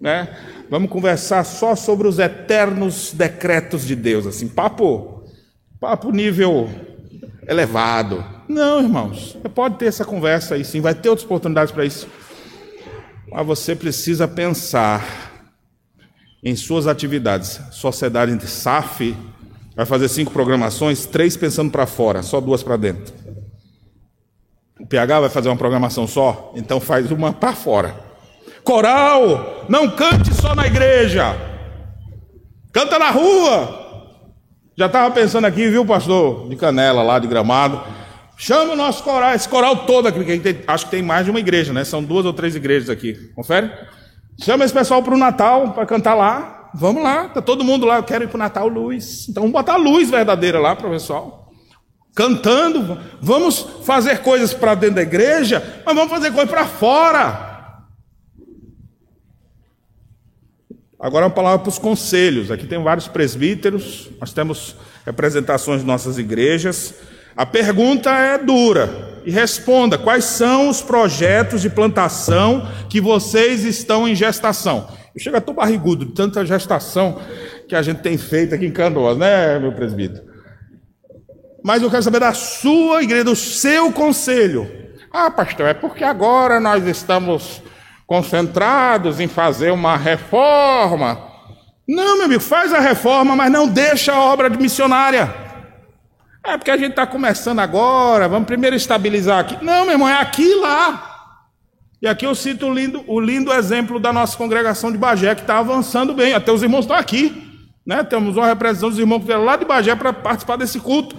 né? Vamos conversar só sobre os eternos decretos de Deus, assim, papo, papo nível elevado. Não, irmãos, você pode ter essa conversa aí sim, vai ter outras oportunidades para isso. Mas você precisa pensar em suas atividades. Sociedade SAF vai fazer cinco programações, três pensando para fora, só duas para dentro. O PH vai fazer uma programação só, então faz uma para fora. Coral, não cante só na igreja, canta na rua. Já estava pensando aqui, viu, pastor, de Canela, lá de Gramado. Chama o nosso coral, esse coral todo aqui, tem, acho que tem mais de uma igreja, né? São duas ou três igrejas aqui. Confere? Chama esse pessoal para o Natal, para cantar lá. Vamos lá, tá todo mundo lá. Eu quero ir para o Natal luz. Então vamos botar a luz verdadeira lá para o pessoal cantando, vamos fazer coisas para dentro da igreja, mas vamos fazer coisas para fora. Agora uma palavra para os conselhos. Aqui tem vários presbíteros, nós temos representações de nossas igrejas. A pergunta é dura e responda: quais são os projetos de plantação que vocês estão em gestação? Eu chego a tô barrigudo de tanta gestação que a gente tem feito aqui em Canoas, né, meu presbítero? mas eu quero saber da sua igreja, do seu conselho. Ah, pastor, é porque agora nós estamos concentrados em fazer uma reforma. Não, meu amigo, faz a reforma, mas não deixa a obra de missionária. É porque a gente está começando agora, vamos primeiro estabilizar aqui. Não, meu irmão, é aqui e lá. E aqui eu cito o lindo, o lindo exemplo da nossa congregação de Bagé, que está avançando bem. Até os irmãos estão aqui. Né? Temos uma representação dos irmãos que vieram lá de Bagé para participar desse culto.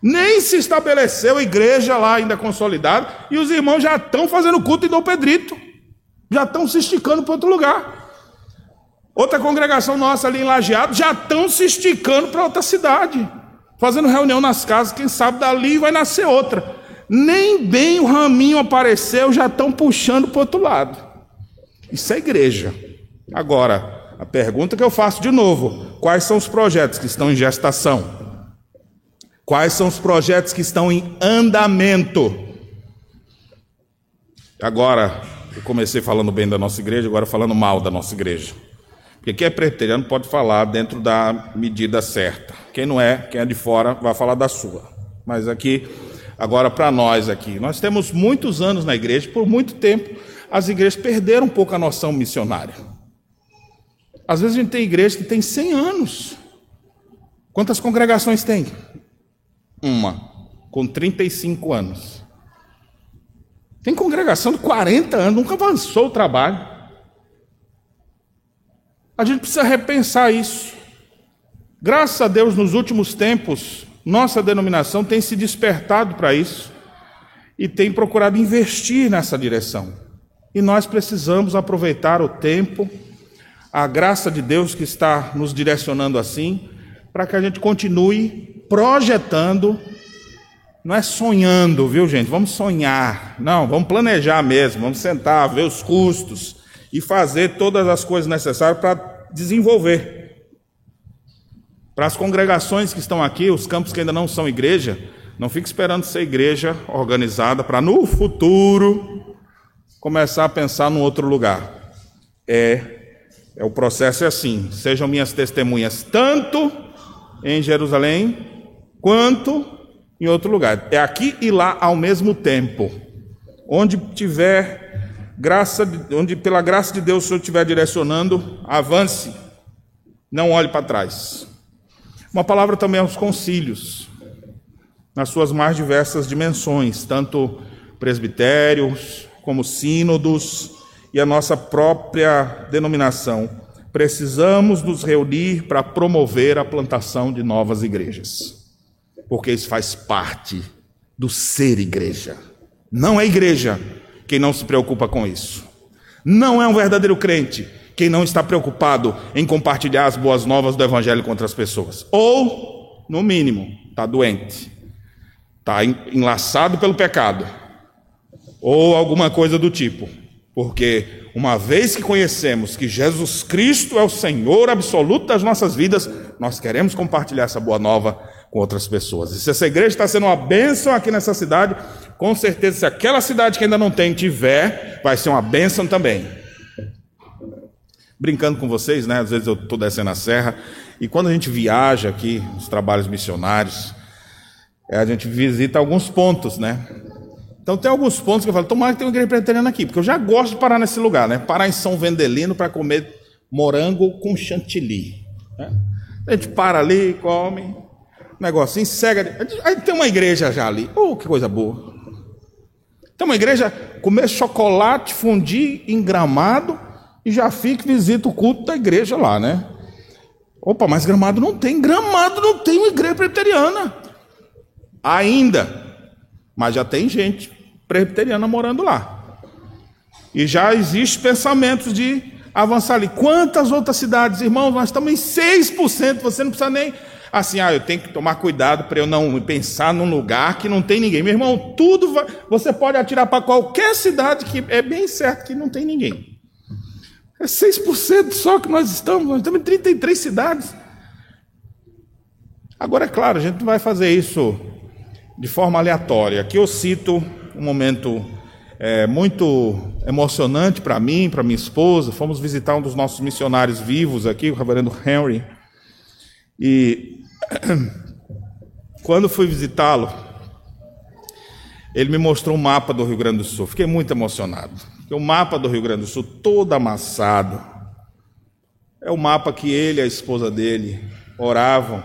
Nem se estabeleceu igreja lá ainda consolidada, e os irmãos já estão fazendo culto em Dom Pedrito, já estão se esticando para outro lugar. Outra congregação nossa ali em Lajeado já estão se esticando para outra cidade, fazendo reunião nas casas, quem sabe dali vai nascer outra. Nem bem o raminho apareceu, já estão puxando para outro lado. Isso é igreja. Agora, a pergunta que eu faço de novo: quais são os projetos que estão em gestação? Quais são os projetos que estão em andamento? Agora, eu comecei falando bem da nossa igreja, agora falando mal da nossa igreja. Porque quem é preteriano pode falar dentro da medida certa. Quem não é, quem é de fora, vai falar da sua. Mas aqui, agora para nós aqui, nós temos muitos anos na igreja, por muito tempo as igrejas perderam um pouco a noção missionária. Às vezes a gente tem igreja que tem 100 anos. Quantas congregações tem? Uma, com 35 anos. Tem congregação de 40 anos, nunca avançou o trabalho. A gente precisa repensar isso. Graças a Deus, nos últimos tempos, nossa denominação tem se despertado para isso e tem procurado investir nessa direção. E nós precisamos aproveitar o tempo, a graça de Deus que está nos direcionando assim, para que a gente continue projetando, não é sonhando, viu gente? Vamos sonhar, não, vamos planejar mesmo, vamos sentar, ver os custos e fazer todas as coisas necessárias para desenvolver. Para as congregações que estão aqui, os campos que ainda não são igreja, não fique esperando ser igreja organizada para no futuro começar a pensar num outro lugar. É, é o processo é assim. Sejam minhas testemunhas tanto em Jerusalém quanto em outro lugar. É aqui e lá ao mesmo tempo. Onde tiver graça, onde pela graça de Deus o Senhor estiver direcionando, avance. Não olhe para trás. Uma palavra também aos concílios nas suas mais diversas dimensões, tanto presbitérios como sínodos e a nossa própria denominação. Precisamos nos reunir para promover a plantação de novas igrejas, porque isso faz parte do ser igreja. Não é igreja quem não se preocupa com isso. Não é um verdadeiro crente quem não está preocupado em compartilhar as boas novas do Evangelho com outras pessoas. Ou, no mínimo, está doente está enlaçado pelo pecado, ou alguma coisa do tipo. Porque uma vez que conhecemos que Jesus Cristo é o Senhor absoluto das nossas vidas, nós queremos compartilhar essa boa nova com outras pessoas. E se essa igreja está sendo uma bênção aqui nessa cidade, com certeza, se aquela cidade que ainda não tem tiver, vai ser uma bênção também. Brincando com vocês, né? Às vezes eu estou descendo a serra, e quando a gente viaja aqui, nos trabalhos missionários, é, a gente visita alguns pontos, né? Então tem alguns pontos que eu falo, tomara que tenha uma igreja presbiteriana aqui, porque eu já gosto de parar nesse lugar, né? Parar em São Vendelino para comer morango com chantilly. Né? A gente para ali, come, negocinho, segue. Aí tem uma igreja já ali. Oh, que coisa boa. Tem uma igreja, comer chocolate, fundir em gramado e já fica visita o culto da igreja lá, né? Opa, mas gramado não tem, gramado não tem uma igreja presbiteriana. Ainda. Mas já tem gente presbiteriana morando lá. E já existe pensamentos de avançar ali. Quantas outras cidades, irmãos? Nós estamos em 6%. Você não precisa nem. Assim, ah, eu tenho que tomar cuidado para eu não pensar num lugar que não tem ninguém. Meu irmão, tudo vai. Você pode atirar para qualquer cidade que é bem certo que não tem ninguém. É 6% só que nós estamos. Nós estamos em 33 cidades. Agora, é claro, a gente não vai fazer isso de forma aleatória. Aqui eu cito um momento é, muito emocionante para mim, para minha esposa. Fomos visitar um dos nossos missionários vivos aqui, o reverendo Henry. E quando fui visitá-lo, ele me mostrou um mapa do Rio Grande do Sul. Fiquei muito emocionado. Porque o mapa do Rio Grande do Sul, todo amassado, é o mapa que ele e a esposa dele oravam,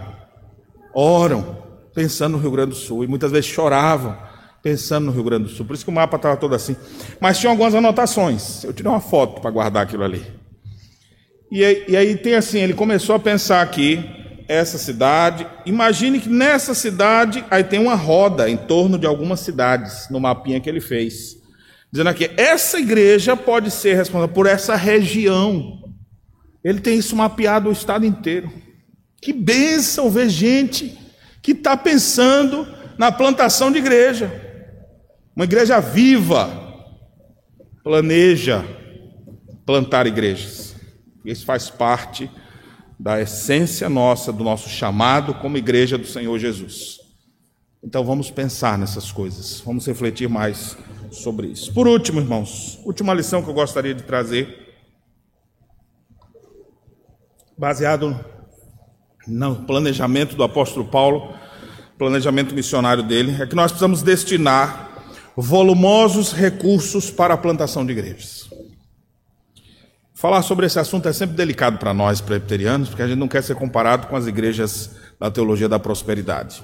oram pensando no Rio Grande do Sul, e muitas vezes choravam pensando no Rio Grande do Sul. Por isso que o mapa estava todo assim. Mas tinha algumas anotações. Eu tirei uma foto para guardar aquilo ali. E aí, e aí tem assim, ele começou a pensar aqui, essa cidade. Imagine que nessa cidade aí tem uma roda em torno de algumas cidades, no mapinha que ele fez. Dizendo aqui, essa igreja pode ser responsável por essa região. Ele tem isso mapeado o estado inteiro. Que bênção ver gente que está pensando na plantação de igreja. Uma igreja viva planeja plantar igrejas. Isso faz parte da essência nossa, do nosso chamado como igreja do Senhor Jesus. Então vamos pensar nessas coisas, vamos refletir mais sobre isso. Por último, irmãos, última lição que eu gostaria de trazer, baseado no planejamento do apóstolo Paulo, planejamento missionário dele, é que nós precisamos destinar volumosos recursos para a plantação de igrejas. Falar sobre esse assunto é sempre delicado para nós presbiterianos, porque a gente não quer ser comparado com as igrejas da teologia da prosperidade.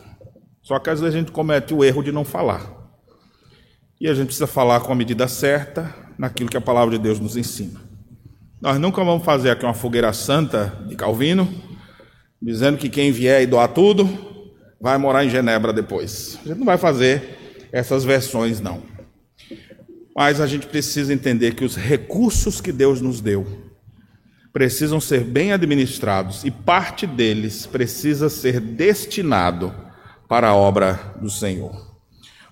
Só que às vezes a gente comete o erro de não falar. E a gente precisa falar com a medida certa, naquilo que a palavra de Deus nos ensina. Nós nunca vamos fazer aqui uma fogueira santa de Calvino, dizendo que quem vier e doar tudo, vai morar em Genebra depois. A gente não vai fazer essas versões, não. Mas a gente precisa entender que os recursos que Deus nos deu precisam ser bem administrados e parte deles precisa ser destinado para a obra do Senhor.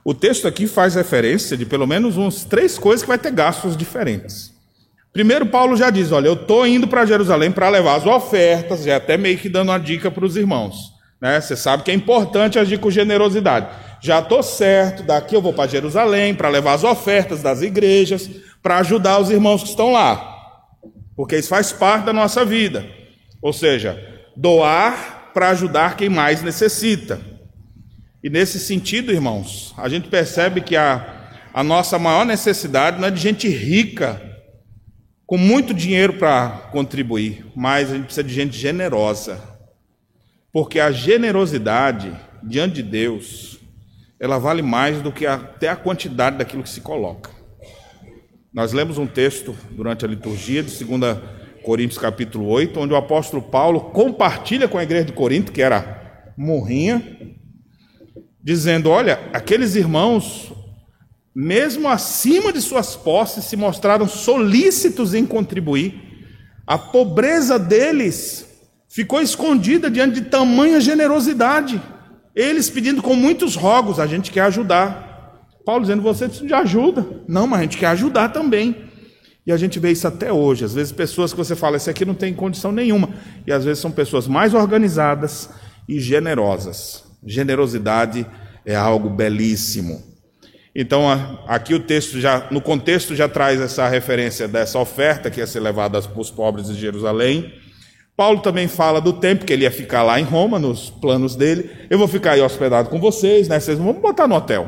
O texto aqui faz referência de pelo menos uns três coisas que vai ter gastos diferentes. Primeiro, Paulo já diz: Olha, eu estou indo para Jerusalém para levar as ofertas, já até meio que dando uma dica para os irmãos. Né? Você sabe que é importante agir com generosidade. Já estou certo, daqui eu vou para Jerusalém para levar as ofertas das igrejas, para ajudar os irmãos que estão lá. Porque isso faz parte da nossa vida. Ou seja, doar para ajudar quem mais necessita. E nesse sentido, irmãos, a gente percebe que a, a nossa maior necessidade não é de gente rica, com muito dinheiro para contribuir, mas a gente precisa de gente generosa. Porque a generosidade diante de Deus, ela vale mais do que até a quantidade daquilo que se coloca. Nós lemos um texto durante a liturgia de 2 Coríntios capítulo 8, onde o apóstolo Paulo compartilha com a igreja de Corinto, que era morrinha, dizendo: Olha, aqueles irmãos, mesmo acima de suas posses, se mostraram solícitos em contribuir. A pobreza deles ficou escondida diante de tamanha generosidade. Eles pedindo com muitos rogos: A gente quer ajudar. Paulo dizendo: Você precisa de ajuda. Não, mas a gente quer ajudar também. E a gente vê isso até hoje. Às vezes, pessoas que você fala, esse aqui não tem condição nenhuma. E às vezes são pessoas mais organizadas e generosas. Generosidade é algo belíssimo. Então, aqui o texto já, no contexto já traz essa referência dessa oferta que ia ser levada para os pobres de Jerusalém. Paulo também fala do tempo que ele ia ficar lá em Roma, nos planos dele. Eu vou ficar aí hospedado com vocês, né? Vocês vão botar no hotel.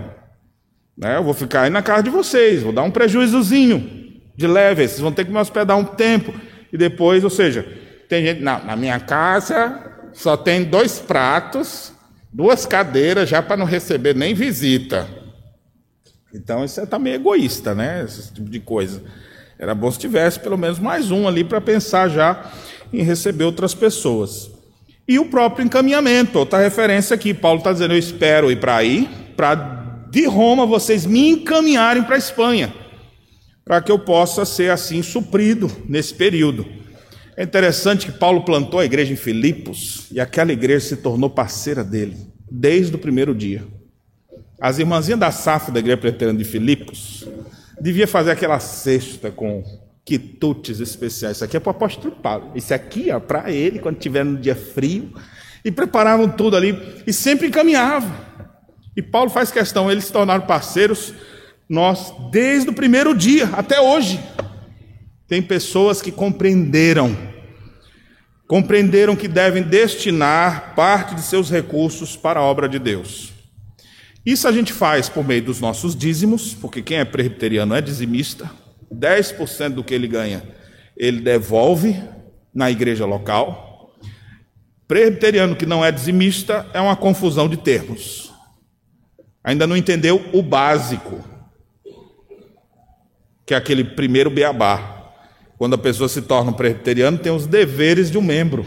Né? Eu vou ficar aí na casa de vocês, vou dar um prejuízozinho de leve, vocês vão ter que me hospedar um tempo. E depois, ou seja, tem gente, não, na minha casa só tem dois pratos, duas cadeiras já para não receber nem visita. Então isso está meio egoísta, né? Esse tipo de coisa. Era bom se tivesse pelo menos mais um ali para pensar já em receber outras pessoas. E o próprio encaminhamento, outra referência aqui. Paulo está dizendo: Eu espero ir para aí, para de Roma vocês me encaminharem para a Espanha, para que eu possa ser assim suprido nesse período. É interessante que Paulo plantou a igreja em Filipos e aquela igreja se tornou parceira dele desde o primeiro dia. As irmãzinhas da safra da igreja preteriana de Filipos devia fazer aquela cesta com quitutes especiais. Isso aqui é para o apóstolo Paulo. Isso aqui é para ele quando tiver no dia frio. E preparavam tudo ali e sempre encaminhavam. E Paulo faz questão, eles se tornaram parceiros nós desde o primeiro dia até hoje. Tem pessoas que compreenderam, compreenderam que devem destinar parte de seus recursos para a obra de Deus. Isso a gente faz por meio dos nossos dízimos, porque quem é presbiteriano é dizimista. 10% do que ele ganha, ele devolve na igreja local. Presbiteriano que não é dizimista é uma confusão de termos. Ainda não entendeu o básico, que é aquele primeiro beabá. Quando a pessoa se torna um presbiteriano, tem os deveres de um membro: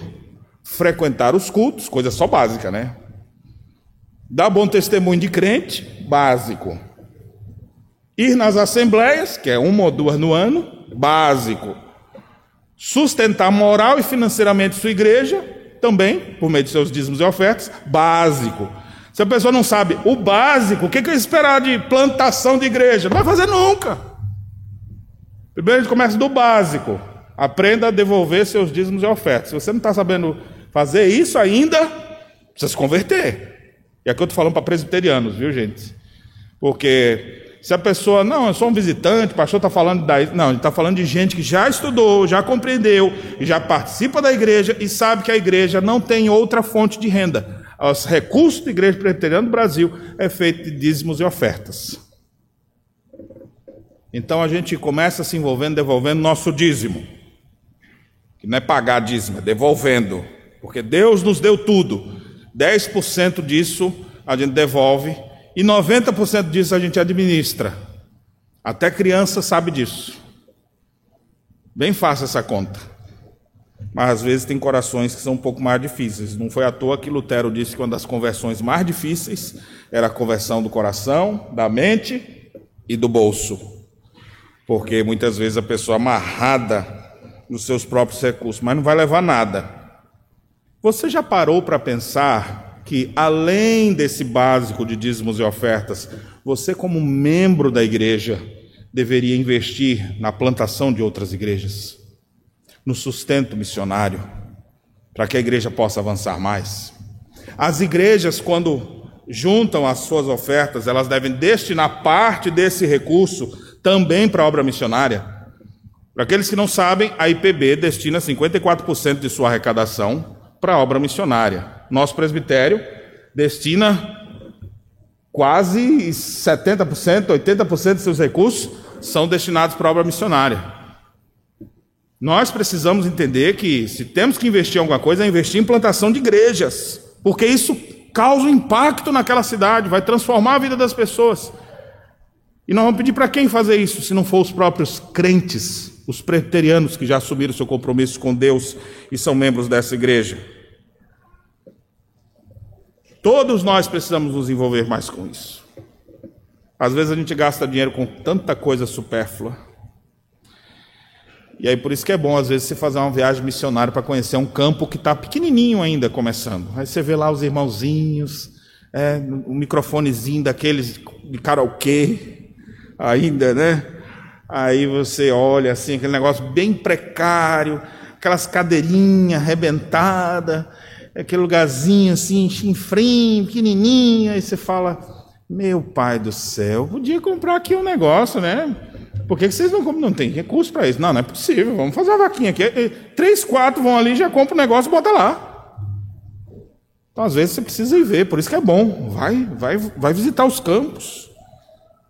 frequentar os cultos, coisa só básica, né? Dar bom testemunho de crente, básico. Ir nas assembleias, que é uma ou duas no ano, básico. Sustentar moral e financeiramente sua igreja, também, por meio de seus dízimos e ofertas, básico. Se a pessoa não sabe o básico, o que é esperar de plantação de igreja? Não vai fazer nunca. Primeiro a gente começa do básico. Aprenda a devolver seus dízimos e ofertas. Se você não está sabendo fazer isso ainda, precisa se converter. E aqui eu estou falando para presbiterianos, viu, gente? Porque se a pessoa, não, eu sou um visitante, o pastor está falando da. Não, ele está falando de gente que já estudou, já compreendeu, já participa da igreja e sabe que a igreja não tem outra fonte de renda. Os recursos da igreja presbiteriana do Brasil é feito de dízimos e ofertas. Então a gente começa se envolvendo, devolvendo nosso dízimo. Que não é pagar dízimo, é devolvendo. Porque Deus nos deu tudo. 10% disso a gente devolve e 90% disso a gente administra. Até criança sabe disso. Bem fácil essa conta. Mas às vezes tem corações que são um pouco mais difíceis. Não foi à toa que Lutero disse que uma das conversões mais difíceis era a conversão do coração, da mente e do bolso porque muitas vezes a pessoa amarrada nos seus próprios recursos, mas não vai levar nada. Você já parou para pensar que, além desse básico de dízimos e ofertas, você, como membro da igreja, deveria investir na plantação de outras igrejas, no sustento missionário, para que a igreja possa avançar mais. As igrejas, quando juntam as suas ofertas, elas devem destinar parte desse recurso também para a obra missionária. Para aqueles que não sabem, a IPB destina 54% de sua arrecadação para a obra missionária. Nosso presbitério destina quase 70%, 80% de seus recursos são destinados para obra missionária. Nós precisamos entender que se temos que investir em alguma coisa, é investir em plantação de igrejas, porque isso causa um impacto naquela cidade, vai transformar a vida das pessoas. E nós vamos pedir para quem fazer isso, se não for os próprios crentes, os preterianos que já assumiram seu compromisso com Deus e são membros dessa igreja. Todos nós precisamos nos envolver mais com isso. Às vezes a gente gasta dinheiro com tanta coisa supérflua. E aí por isso que é bom, às vezes, você fazer uma viagem missionária para conhecer um campo que está pequenininho ainda começando. Aí você vê lá os irmãozinhos, é, um microfonezinho daqueles de karaokê, ainda, né? Aí você olha assim, aquele negócio bem precário, aquelas cadeirinhas arrebentadas, aquele lugarzinho assim, chinfrim, pequenininho, aí você fala, meu pai do céu, podia comprar aqui um negócio, né? Por que vocês não compram? Não tem recurso para isso. Não, não é possível, vamos fazer uma vaquinha aqui. Três, quatro vão ali, já compra o negócio e bota lá. Então, às vezes, você precisa ir ver, por isso que é bom. Vai, vai, vai visitar os campos.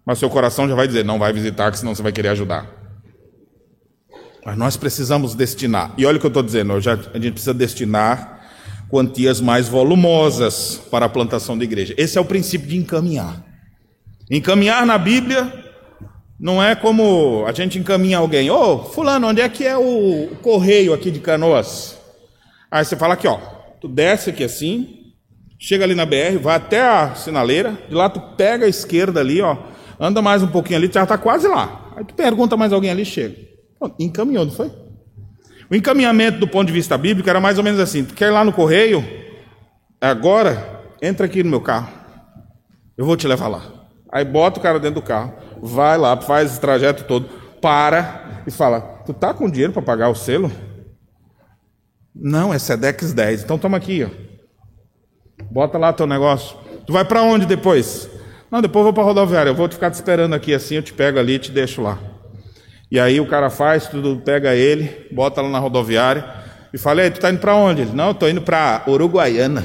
Mas seu coração já vai dizer, não vai visitar, que senão você vai querer ajudar. Mas nós precisamos destinar. E olha o que eu estou dizendo, já, a gente precisa destinar quantias mais volumosas para a plantação de igreja. Esse é o princípio de encaminhar. Encaminhar na Bíblia não é como a gente encaminha alguém. Ô, oh, fulano, onde é que é o correio aqui de Canoas? Aí você fala aqui, ó, tu desce aqui assim, chega ali na BR, vai até a sinaleira, de lá tu pega a esquerda ali, ó, anda mais um pouquinho ali, já está quase lá. Aí tu pergunta mais alguém ali, chega. Pô, encaminhou, não foi? O encaminhamento do ponto de vista bíblico era mais ou menos assim: tu quer ir lá no correio? Agora, entra aqui no meu carro. Eu vou te levar lá. Aí bota o cara dentro do carro, vai lá, faz esse trajeto todo, para e fala: Tu tá com dinheiro para pagar o selo? Não, é Sedex 10. Então toma aqui, ó. Bota lá teu negócio. Tu vai para onde depois? Não, depois eu vou para rodoviária. Eu vou ficar te esperando aqui assim, eu te pego ali e te deixo lá. E aí o cara faz, tudo pega ele, bota lá na rodoviária e fala: Ei, tu tá indo para onde? Ele: Não, eu tô indo para Uruguaiana.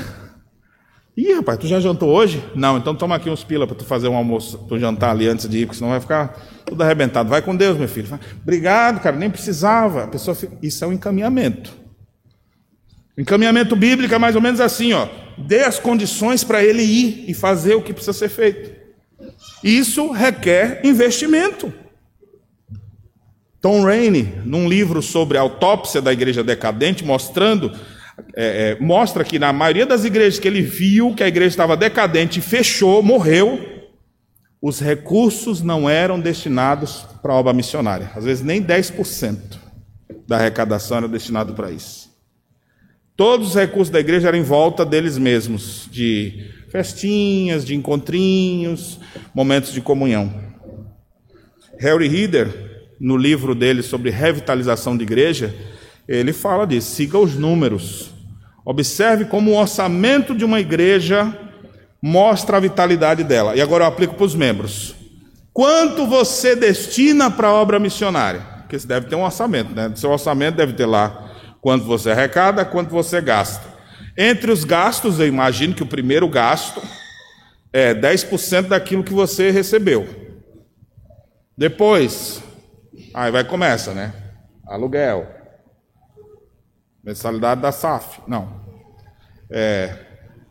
Ih, rapaz, tu já jantou hoje? Não, então toma aqui uns pila para tu fazer um almoço, tu jantar ali antes de ir, porque senão vai ficar tudo arrebentado. Vai com Deus, meu filho. Obrigado, cara, nem precisava. A pessoa fica... Isso é um encaminhamento. Encaminhamento bíblico é mais ou menos assim, ó. Dê as condições para ele ir e fazer o que precisa ser feito. Isso requer investimento. Tom Rainey, num livro sobre a autópsia da igreja decadente, mostrando, é, é, mostra que na maioria das igrejas que ele viu que a igreja estava decadente, fechou, morreu, os recursos não eram destinados para a obra missionária. Às vezes nem 10% da arrecadação era destinado para isso. Todos os recursos da igreja eram em volta deles mesmos, de festinhas, de encontrinhos, momentos de comunhão. Harry Reader, no livro dele sobre revitalização de igreja, ele fala disso. Siga os números. Observe como o orçamento de uma igreja mostra a vitalidade dela. E agora eu aplico para os membros. Quanto você destina para a obra missionária? Porque você deve ter um orçamento, né? Seu orçamento deve ter lá quanto você arrecada, quanto você gasta. Entre os gastos, eu imagino que o primeiro gasto é 10% daquilo que você recebeu. Depois, Aí vai começa, né? Aluguel. Mensalidade da SAF. Não. É,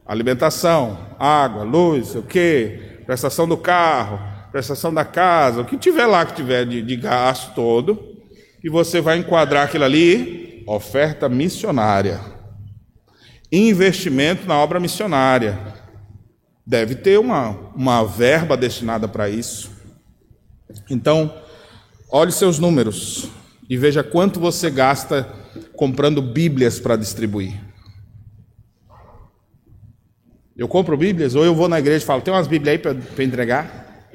alimentação, água, luz, o quê? Prestação do carro, prestação da casa, o que tiver lá que tiver de, de gasto todo, e você vai enquadrar aquilo ali, oferta missionária. Investimento na obra missionária. Deve ter uma, uma verba destinada para isso. Então, Olhe seus números e veja quanto você gasta comprando Bíblias para distribuir. Eu compro Bíblias ou eu vou na igreja e falo: tem umas Bíblias aí para entregar?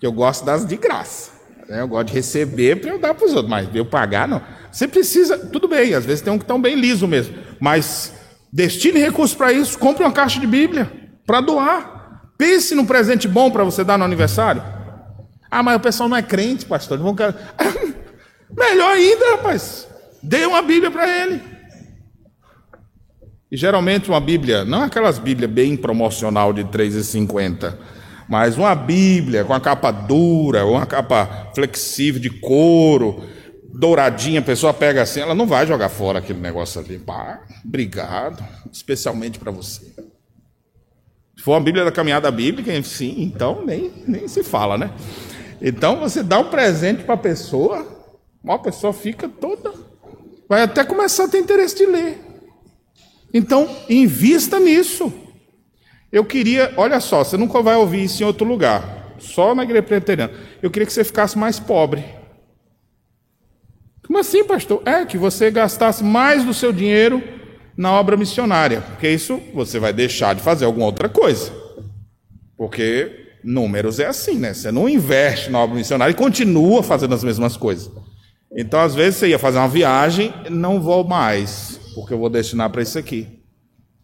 Que eu gosto das de graça. Né? Eu gosto de receber para eu dar para os outros, mas eu pagar não. Você precisa, tudo bem, às vezes tem um que estão bem liso mesmo, mas destine recursos para isso, compre uma caixa de Bíblia para doar. Pense num presente bom para você dar no aniversário. Ah, mas o pessoal não é crente, pastor. Não vão... Melhor ainda, rapaz. Dê uma Bíblia para ele. E geralmente uma Bíblia, não aquelas Bíblias bem promocional de 3,50, mas uma Bíblia com a capa dura, uma capa flexível de couro, douradinha, a pessoa pega assim, ela não vai jogar fora aquele negócio ali. Pá, obrigado, especialmente para você. Se for uma Bíblia da caminhada bíblica, sim, então nem, nem se fala, né? Então você dá um presente para a pessoa, a pessoa fica toda. Vai até começar a ter interesse de ler. Então, invista nisso. Eu queria, olha só, você nunca vai ouvir isso em outro lugar, só na igreja presbiteriana. Eu queria que você ficasse mais pobre. Como assim, pastor? É que você gastasse mais do seu dinheiro na obra missionária, porque isso você vai deixar de fazer alguma outra coisa. Porque números é assim, né? Você não investe na obra missionária e continua fazendo as mesmas coisas. Então, às vezes, você ia fazer uma viagem, não vou mais porque eu vou destinar para isso aqui.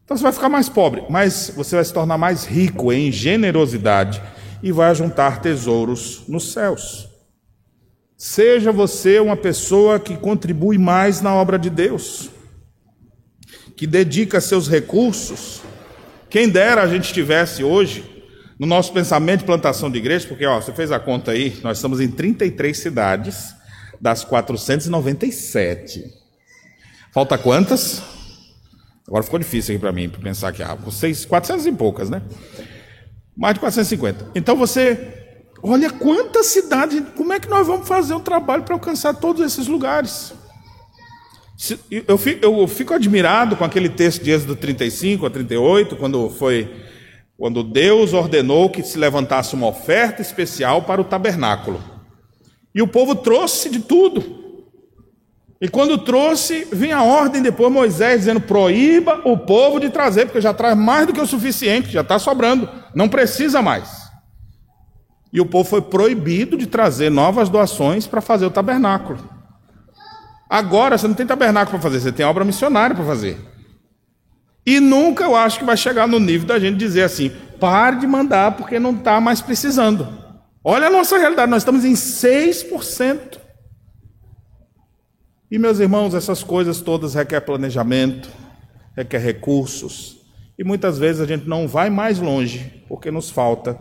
Então você vai ficar mais pobre, mas você vai se tornar mais rico em generosidade e vai juntar tesouros nos céus. Seja você uma pessoa que contribui mais na obra de Deus, que dedica seus recursos. Quem dera a gente tivesse hoje, no nosso pensamento de plantação de igreja, porque ó, você fez a conta aí, nós estamos em 33 cidades das 497. Falta quantas? Agora ficou difícil aqui para mim, para pensar que ah, vocês 400 e poucas, né? Mais de 450. Então você, olha quantas cidades, como é que nós vamos fazer um trabalho para alcançar todos esses lugares? Eu fico, eu fico admirado com aquele texto de Êxodo 35 a 38, quando foi quando Deus ordenou que se levantasse uma oferta especial para o tabernáculo. E o povo trouxe de tudo. E quando trouxe, vinha a ordem depois, Moisés dizendo: proíba o povo de trazer, porque já traz mais do que o suficiente, já está sobrando, não precisa mais. E o povo foi proibido de trazer novas doações para fazer o tabernáculo. Agora você não tem tabernáculo para fazer, você tem obra missionária para fazer. E nunca eu acho que vai chegar no nível da gente dizer assim: pare de mandar porque não está mais precisando. Olha a nossa realidade, nós estamos em 6%. E meus irmãos, essas coisas todas requer planejamento, requer recursos. E muitas vezes a gente não vai mais longe porque nos falta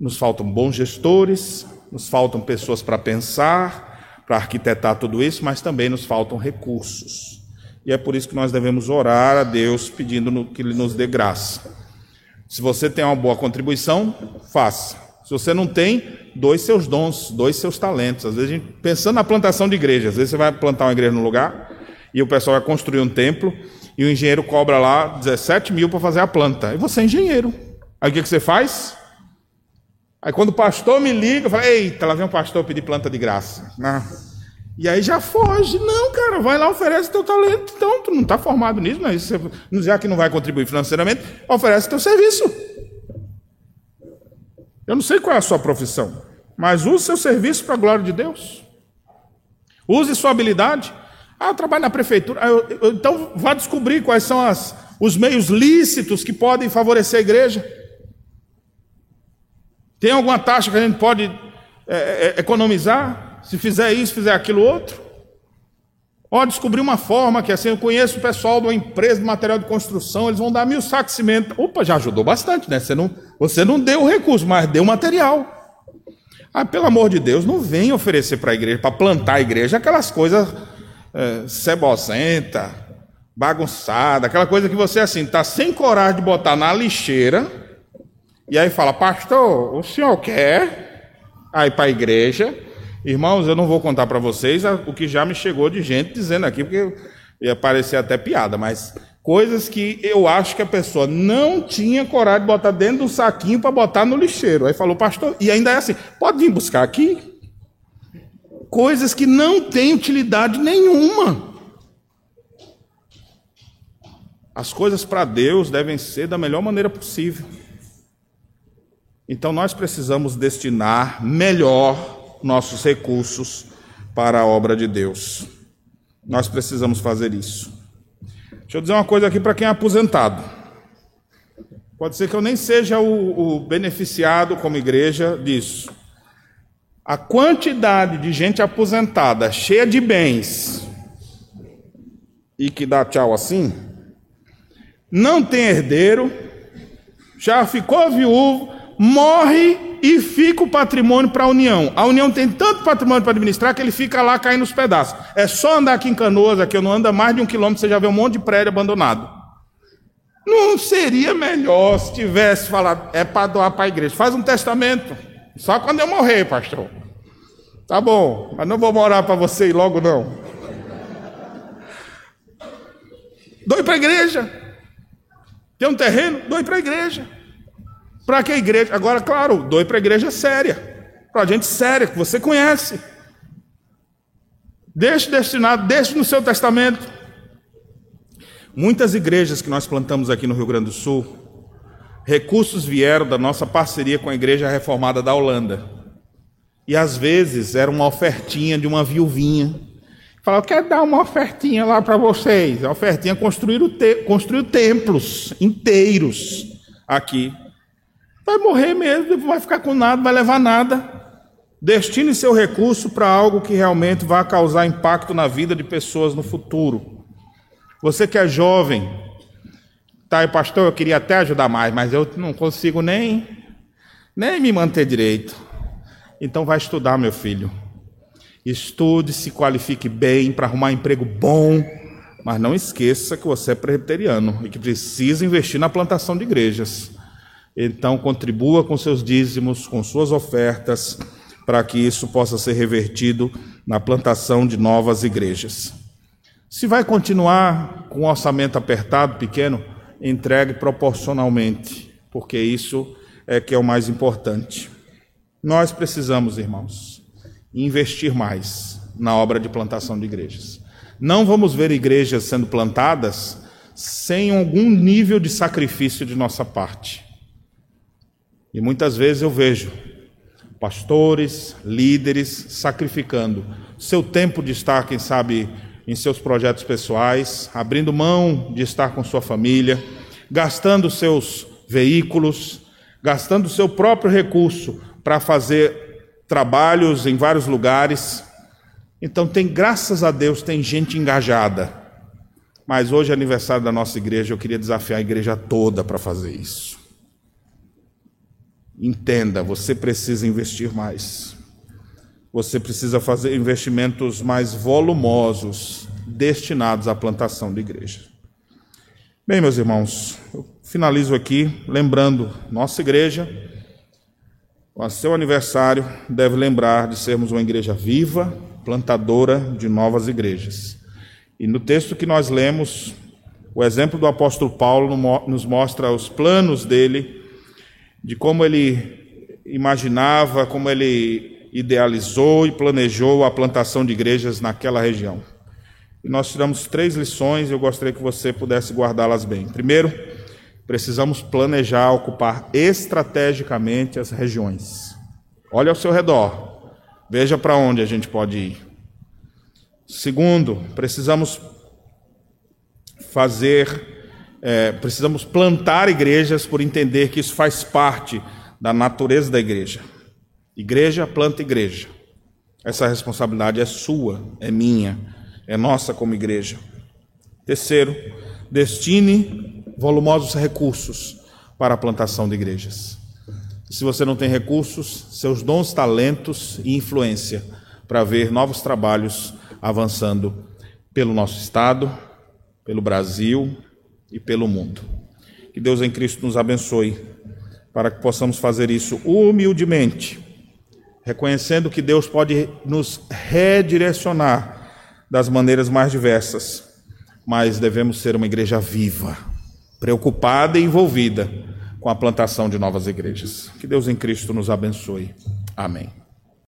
nos faltam bons gestores, nos faltam pessoas para pensar, para arquitetar tudo isso, mas também nos faltam recursos. E é por isso que nós devemos orar a Deus pedindo que Ele nos dê graça. Se você tem uma boa contribuição, faça. Se você não tem, dois seus dons, dois seus talentos. Às vezes, pensando na plantação de igreja, às vezes você vai plantar uma igreja no lugar e o pessoal vai construir um templo e o engenheiro cobra lá 17 mil para fazer a planta. E você é engenheiro. Aí o que, que você faz? Aí quando o pastor me liga, eu falo, eita, lá vem um pastor pedir planta de graça. Ah. E aí já foge. Não, cara, vai lá, oferece teu talento. Então, tu não está formado nisso, mas já que não vai contribuir financeiramente, oferece teu serviço. Eu não sei qual é a sua profissão, mas use seu serviço para a glória de Deus. Use sua habilidade. Ah, eu trabalho na prefeitura. Ah, eu, eu, então vá descobrir quais são as, os meios lícitos que podem favorecer a igreja. Tem alguma taxa que a gente pode é, é, economizar? Se fizer isso, fizer aquilo outro? Ó, descobri uma forma que assim, eu conheço o pessoal de uma empresa de material de construção, eles vão dar mil sacos de cimento. Opa, já ajudou bastante, né? Você não, você não deu o recurso, mas deu o material. Ah, pelo amor de Deus, não vem oferecer para a igreja, para plantar a igreja, aquelas coisas é, cebocenta, bagunçada, aquela coisa que você assim, está sem coragem de botar na lixeira, e aí fala, pastor, o senhor quer? Aí para a igreja, Irmãos, eu não vou contar para vocês o que já me chegou de gente dizendo aqui, porque ia parecer até piada, mas coisas que eu acho que a pessoa não tinha coragem de botar dentro do saquinho para botar no lixeiro. Aí falou, pastor, e ainda é assim, pode vir buscar aqui? Coisas que não têm utilidade nenhuma. As coisas para Deus devem ser da melhor maneira possível. Então nós precisamos destinar melhor nossos recursos para a obra de Deus. Nós precisamos fazer isso. Deixa eu dizer uma coisa aqui para quem é aposentado. Pode ser que eu nem seja o, o beneficiado como igreja disso. A quantidade de gente aposentada, cheia de bens, e que dá tchau assim, não tem herdeiro, já ficou viúvo, morre e fica o patrimônio para a União. A União tem tanto patrimônio para administrar que ele fica lá caindo nos pedaços. É só andar aqui em Canoas, aqui eu não anda mais de um quilômetro, você já vê um monte de prédio abandonado. Não seria melhor se tivesse falado, é para doar para a igreja? Faz um testamento. Só quando eu morrer, pastor. Tá bom, mas não vou morar para você logo não. Doe para a igreja. Tem um terreno? Doe para a igreja. Para que a igreja? Agora, claro, doe para a igreja séria. Para gente séria, que você conhece. Deixe destinado, deixe no seu testamento. Muitas igrejas que nós plantamos aqui no Rio Grande do Sul, recursos vieram da nossa parceria com a Igreja Reformada da Holanda. E às vezes era uma ofertinha de uma viuvinha Falou, quero dar uma ofertinha lá para vocês. A ofertinha construir te construiu templos inteiros aqui. Vai morrer mesmo, não vai ficar com nada, vai levar nada. Destine seu recurso para algo que realmente vai causar impacto na vida de pessoas no futuro. Você que é jovem, tá, pastor, eu queria até ajudar mais, mas eu não consigo nem nem me manter direito. Então vai estudar, meu filho. Estude, se qualifique bem para arrumar um emprego bom, mas não esqueça que você é presbiteriano e que precisa investir na plantação de igrejas. Então, contribua com seus dízimos, com suas ofertas, para que isso possa ser revertido na plantação de novas igrejas. Se vai continuar com um orçamento apertado, pequeno, entregue proporcionalmente, porque isso é que é o mais importante. Nós precisamos, irmãos, investir mais na obra de plantação de igrejas. Não vamos ver igrejas sendo plantadas sem algum nível de sacrifício de nossa parte. E muitas vezes eu vejo pastores, líderes sacrificando seu tempo de estar, quem sabe, em seus projetos pessoais, abrindo mão de estar com sua família, gastando seus veículos, gastando seu próprio recurso para fazer trabalhos em vários lugares. Então tem, graças a Deus, tem gente engajada. Mas hoje é aniversário da nossa igreja, eu queria desafiar a igreja toda para fazer isso. Entenda, você precisa investir mais. Você precisa fazer investimentos mais volumosos destinados à plantação de igreja. Bem, meus irmãos, eu finalizo aqui lembrando nossa igreja o seu aniversário deve lembrar de sermos uma igreja viva, plantadora de novas igrejas. E no texto que nós lemos, o exemplo do apóstolo Paulo nos mostra os planos dele, de como ele imaginava, como ele idealizou e planejou a plantação de igrejas naquela região. E nós tiramos três lições e eu gostaria que você pudesse guardá-las bem. Primeiro, precisamos planejar ocupar estrategicamente as regiões. Olhe ao seu redor, veja para onde a gente pode ir. Segundo, precisamos fazer, é, precisamos plantar igrejas por entender que isso faz parte da natureza da igreja. Igreja planta igreja. Essa responsabilidade é sua, é minha, é nossa como igreja. Terceiro, destine volumosos recursos para a plantação de igrejas. Se você não tem recursos, seus dons, talentos e influência para ver novos trabalhos avançando pelo nosso Estado, pelo Brasil e pelo mundo. Que Deus em Cristo nos abençoe para que possamos fazer isso humildemente, reconhecendo que Deus pode nos redirecionar das maneiras mais diversas, mas devemos ser uma igreja viva preocupada e envolvida com a plantação de novas igrejas. Que Deus em Cristo nos abençoe. Amém.